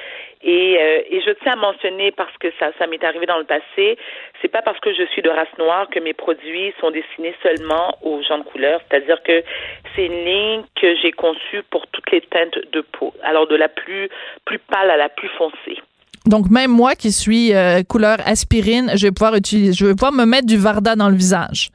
Et, euh, et je tiens à mentionner, parce que ça, ça m'est arrivé dans le passé, c'est pas parce que je suis de race noire que mes produits sont destinés seulement aux gens de couleur. C'est-à-dire que c'est une ligne que j'ai conçue pour toutes les teintes de peau. Alors de la plus, plus pâle à la plus foncée. Donc même moi qui suis euh, couleur aspirine, je vais pouvoir utiliser, je vais pouvoir me mettre du Varda dans le visage.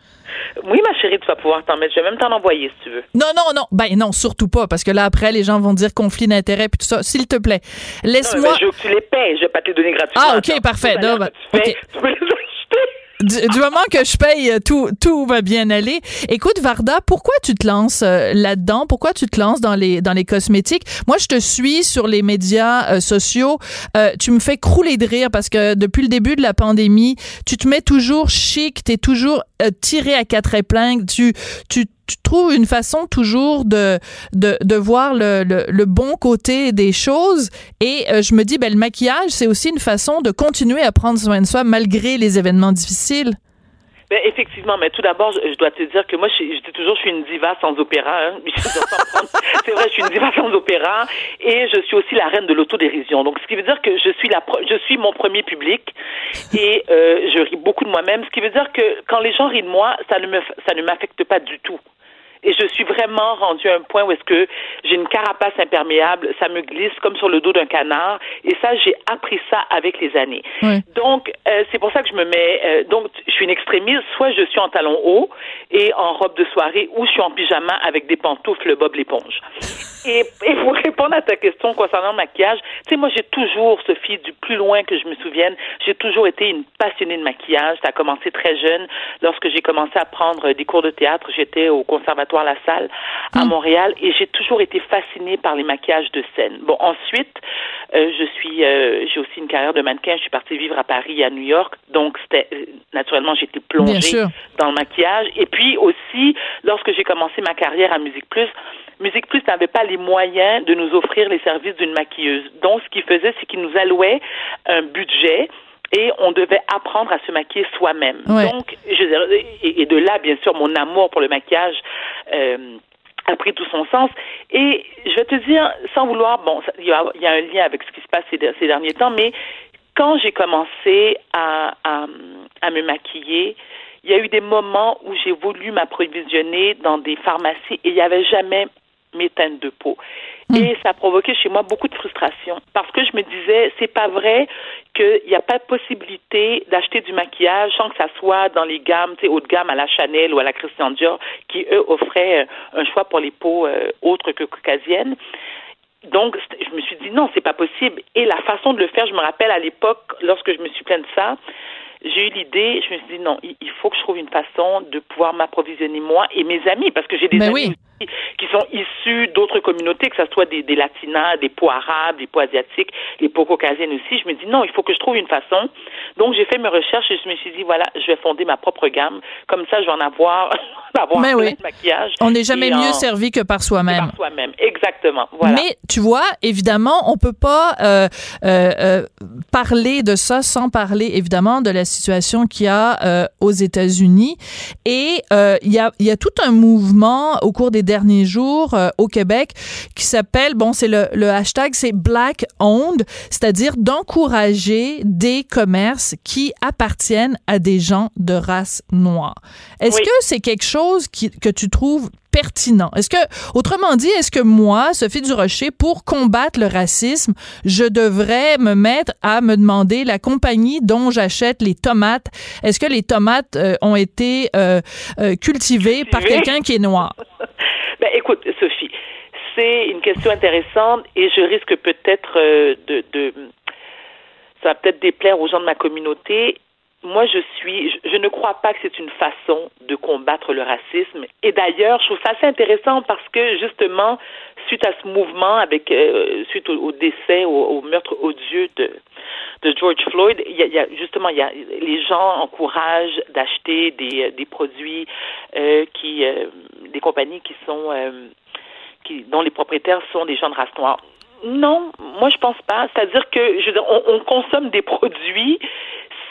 Oui, ma chérie, tu vas pouvoir t'en mettre. Je vais même t'en envoyer si tu veux. Non, non, non. Ben non, surtout pas, parce que là, après, les gens vont dire conflit d'intérêt puis tout ça. S'il te plaît, laisse-moi... mais je veux que tu les payes. Je vais pas te les donner gratuitement. Ah, OK, parfait. Non, ben, tu fais, OK. Tu peux les acheter. Du, du moment que je paye, euh, tout, tout va bien aller. Écoute, Varda, pourquoi tu te lances euh, là-dedans? Pourquoi tu te lances dans les, dans les cosmétiques? Moi, je te suis sur les médias euh, sociaux. Euh, tu me fais crouler de rire parce que depuis le début de la pandémie, tu te mets toujours chic, tu es toujours tiré à quatre épingles. Tu, tu, tu trouves une façon toujours de, de, de voir le, le, le bon côté des choses. Et euh, je me dis, ben, le maquillage, c'est aussi une façon de continuer à prendre soin de soi malgré les événements difficiles. Ben, effectivement, mais tout d'abord, je, dois te dire que moi, je, dis toujours, je suis une diva sans opéra. Hein. C'est vrai, je suis une diva sans opéra et je suis aussi la reine de l'autodérision. Donc, ce qui veut dire que je suis la, je suis mon premier public et euh, je ris beaucoup de moi-même. Ce qui veut dire que quand les gens rient de moi, ça ne me, ça ne m'affecte pas du tout. Et je suis vraiment rendue à un point où est-ce que j'ai une carapace imperméable, ça me glisse comme sur le dos d'un canard. Et ça, j'ai appris ça avec les années. Donc, euh, c'est pour ça que je me mets. euh, donc, je suis suis une extrémiste, soit je suis en talons hauts et en robe de soirée, ou je suis en pyjama avec des pantoufles Bob l'éponge. Et, et pour répondre à ta question concernant le maquillage, tu sais, moi, j'ai toujours, Sophie, du plus loin que je me souvienne, j'ai toujours été une passionnée de maquillage. Ça a commencé très jeune. Lorsque j'ai commencé à prendre des cours de théâtre, j'étais au Conservatoire La Salle à Montréal et j'ai toujours été fascinée par les maquillages de scène. Bon, ensuite, euh, je suis, euh, j'ai aussi une carrière de mannequin. Je suis partie vivre à Paris et à New York. Donc, c'était, euh, naturellement, j'étais plongée dans le maquillage. Et puis aussi, lorsque j'ai commencé ma carrière à Musique Plus, Musique Plus n'avait pas les moyens de nous offrir les services d'une maquilleuse. Donc, ce qu'ils faisait, c'est qu'ils nous allouaient un budget et on devait apprendre à se maquiller soi-même. Ouais. Donc, je et, et de là, bien sûr, mon amour pour le maquillage. euh, a pris tout son sens. Et je vais te dire, sans vouloir, bon, il y a, il y a un lien avec ce qui se passe ces, ces derniers temps, mais quand j'ai commencé à, à, à me maquiller, il y a eu des moments où j'ai voulu m'approvisionner dans des pharmacies et il n'y avait jamais mes teintes de peau. Et ça a provoqué chez moi beaucoup de frustration parce que je me disais, c'est pas vrai qu'il n'y a pas de possibilité d'acheter du maquillage sans que ça soit dans les gammes, tu sais, haut de gamme à la Chanel ou à la Christian Dior, qui eux offraient euh, un choix pour les peaux euh, autres que caucasiennes. Donc, je me suis dit non, c'est pas possible. Et la façon de le faire, je me rappelle à l'époque, lorsque je me suis plainte de ça, j'ai eu l'idée, je me suis dit non, il faut que je trouve une façon de pouvoir m'approvisionner moi et mes amis, parce que j'ai des Ben amis oui. aussi qui sont issus d'autres communautés, que ce soit des, des latinas, des peaux arabes, des peaux asiatiques, les peaux caucasiennes aussi. Je me dis non, il faut que je trouve une façon. Donc, j'ai fait mes recherches et je me suis dit voilà, je vais fonder ma propre gamme. Comme ça, je vais en avoir, avoir Mais plein oui. de maquillage. On n'est jamais mieux en- servi que par soi-même. par soi-même. Exactement. Voilà. Mais tu vois, évidemment, on peut pas euh, euh, euh, parler de ça sans parler évidemment de la situation qu'il y a euh, aux États-Unis. Et euh, il y, a, il y a tout un mouvement au cours des derniers jours euh, au Québec qui s'appelle, bon, c'est le, le hashtag, c'est Black Owned, c'est-à-dire d'encourager des commerces qui appartiennent à des gens de race noire. Est-ce Oui. que c'est quelque chose qui, que tu trouves pertinent. Est-ce que, autrement dit, est-ce que moi, Sophie Durocher, pour combattre le racisme, je devrais me mettre à me demander la compagnie dont j'achète les tomates, est-ce que les tomates euh, ont été euh, euh, cultivées par quelqu'un qui est noir? Ben, écoute, Sophie, c'est une question intéressante et je risque peut-être euh, de, de. Ça va peut-être déplaire aux gens de ma communauté. Moi, je suis. Je, je ne crois pas que c'est une façon de combattre le racisme. Et d'ailleurs, je trouve ça assez intéressant parce que, justement, suite à ce mouvement, avec euh, suite au, au décès, au, au meurtre odieux de, de George Floyd, il y a, y a- justement, il y a, les gens encouragent d'acheter des, des produits euh, qui, euh, des compagnies qui sont, euh, qui, dont les propriétaires sont des gens de race noire. Non, moi je pense pas. C'est-à-dire que je veux dire, on, on consomme des produits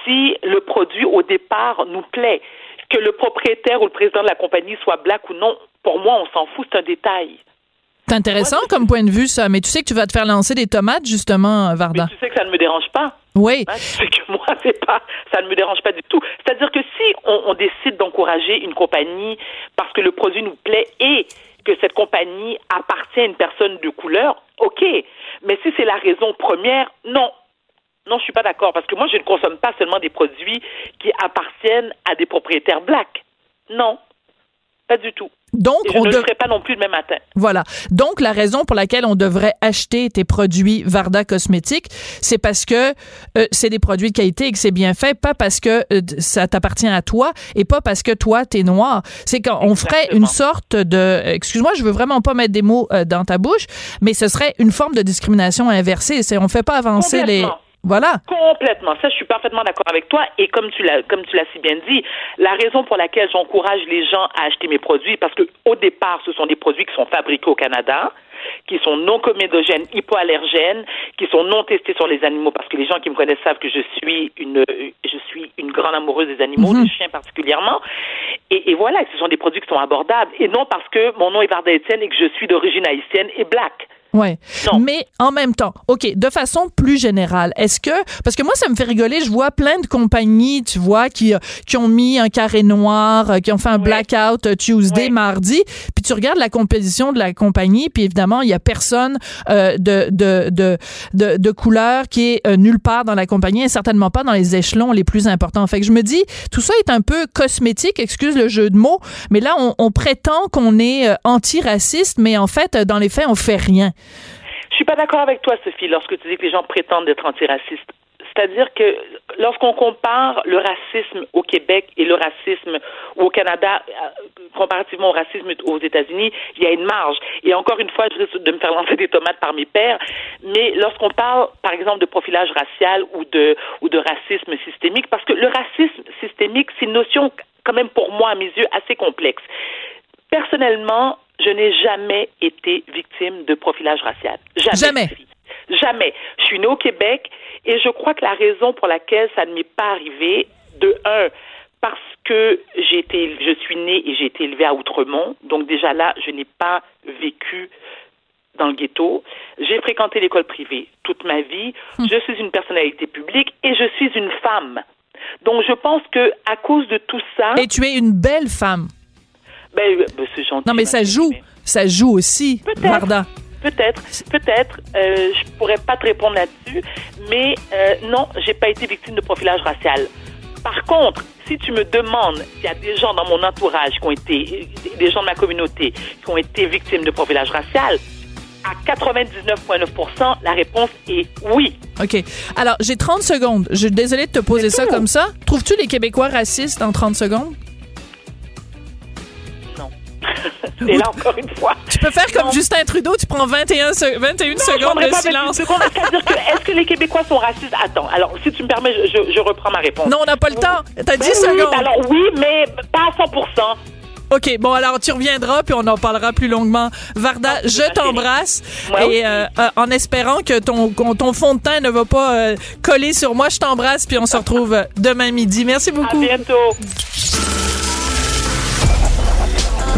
si le produit au départ nous plaît. Que le propriétaire ou le président de la compagnie soit black ou non, pour moi on s'en fout, c'est un détail. C'est intéressant comme point de vue, ça. Mais tu sais que tu vas te faire lancer des tomates, justement, Varda. Tu sais que ça ne me dérange pas. Oui. Hein, tu sais que moi, c'est pas, ça ne me dérange pas du tout. C'est-à-dire que si on, on décide d'encourager une compagnie parce que le produit nous plaît et que cette compagnie appartient à une personne de couleur, ok. Mais si c'est la raison première, non. Non, je suis pas d'accord parce que moi, je ne consomme pas seulement des produits qui appartiennent à des propriétaires blacks. Non, pas du tout. Donc, Et je on ne le dev- ferai pas non plus demain matin. Voilà. Donc, la raison pour laquelle on devrait acheter tes produits Varda Cosmétiques, c'est parce que euh, c'est des produits de qualité et que c'est bien fait, pas parce que euh, ça t'appartient à toi et pas parce que toi, t'es noir. C'est qu'on ferait une sorte de... euh, Excuse-moi, je veux vraiment pas mettre des mots euh, dans ta bouche, mais ce serait une forme de discrimination inversée. C'est, on fait pas avancer les... Voilà. Complètement. Ça, je suis parfaitement d'accord avec toi. Et comme tu l'as, comme tu l'as si bien dit, la raison pour laquelle j'encourage les gens à acheter mes produits, parce que au départ, ce sont des produits qui sont fabriqués au Canada, qui sont non comédogènes, hypoallergènes, qui sont non testés sur les animaux, parce que les gens qui me connaissent savent que je suis une, je suis une grande amoureuse des animaux, des chiens particulièrement. Et, et voilà, ce sont des produits qui sont abordables. Et non parce que mon nom est Varda Etienne et que je suis d'origine haïtienne et black. Ouais. Mais en même temps, OK, de façon plus générale, est-ce que parce que moi ça me fait rigoler, je vois plein de compagnies, tu vois, qui euh, qui ont mis un carré noir, euh, qui ont fait un blackout euh, Tuesday, mardi, puis tu regardes la composition de la compagnie, puis évidemment, il y a personne euh, de, de, de, de, de couleur qui est euh, nulle part dans la compagnie et certainement pas dans les échelons les plus importants. Fait que je me dis, tout ça est un peu cosmétique, excuse le jeu de mots, mais là, on, on prétend qu'on est euh, antiraciste, mais en fait, dans les faits, on fait rien. Je suis pas d'accord avec toi, Sophie, lorsque tu dis que les gens prétendent être antiracistes. C'est-à-dire que lorsqu'on compare le racisme au Québec et le racisme au Canada, euh, comparativement au racisme aux États-Unis, il y a une marge. Et encore une fois, je risque de me faire lancer des tomates par mes pairs, mais lorsqu'on parle, par exemple, de profilage racial ou de, ou de racisme systémique, parce que le racisme systémique, c'est une notion, quand même pour moi, à mes yeux, assez complexe. Personnellement, je n'ai jamais été victime de profilage racial. Jamais. Jamais. Jamais. Je suis née au Québec et je crois que la raison pour laquelle ça ne m'est pas arrivé, de un, parce que j'ai été, je suis née et j'ai été élevée à Outremont, donc déjà là, je n'ai pas vécu dans le ghetto. J'ai fréquenté l'école privée toute ma vie. Je suis une personnalité publique et je suis une femme. Donc je pense que à cause de tout ça, Et tu es une belle femme. Ben, euh, ben, c'est gentil. Non, mais ça joue. Ça joue aussi, Varda. Peut-être, peut-être. Euh, je pourrais pas te répondre là-dessus, mais euh, non, j'ai pas été victime de profilage racial. Par contre, si tu me demandes s'il y a des gens dans mon entourage qui ont été, des gens de ma communauté qui ont été victimes de profilage racial, à 99,9%, la réponse est oui. OK. Alors, j'ai 30 secondes. Je suis désolée de te poser ça comme ça. Trouves-tu les Québécois racistes en 30 secondes? Et là, encore une fois. Tu peux faire comme Justin Trudeau, tu prends 21, se- 21 Non, secondes de silence. 21 secondes. C'est-à-dire que, est-ce que les Québécois sont racistes? Attends, alors, si tu me permets, je, reprends ma réponse. Non, on n'a pas le temps. T'as 10 Ben oui, secondes. alors oui, mais pas à 100%. OK, bon, alors tu reviendras, puis on en parlera plus longuement. Varda, je t'embrasse. Et euh, euh, en espérant que ton, fond de teint ne va pas euh, coller sur moi, je t'embrasse, puis on se retrouve demain midi. Merci beaucoup. À bientôt.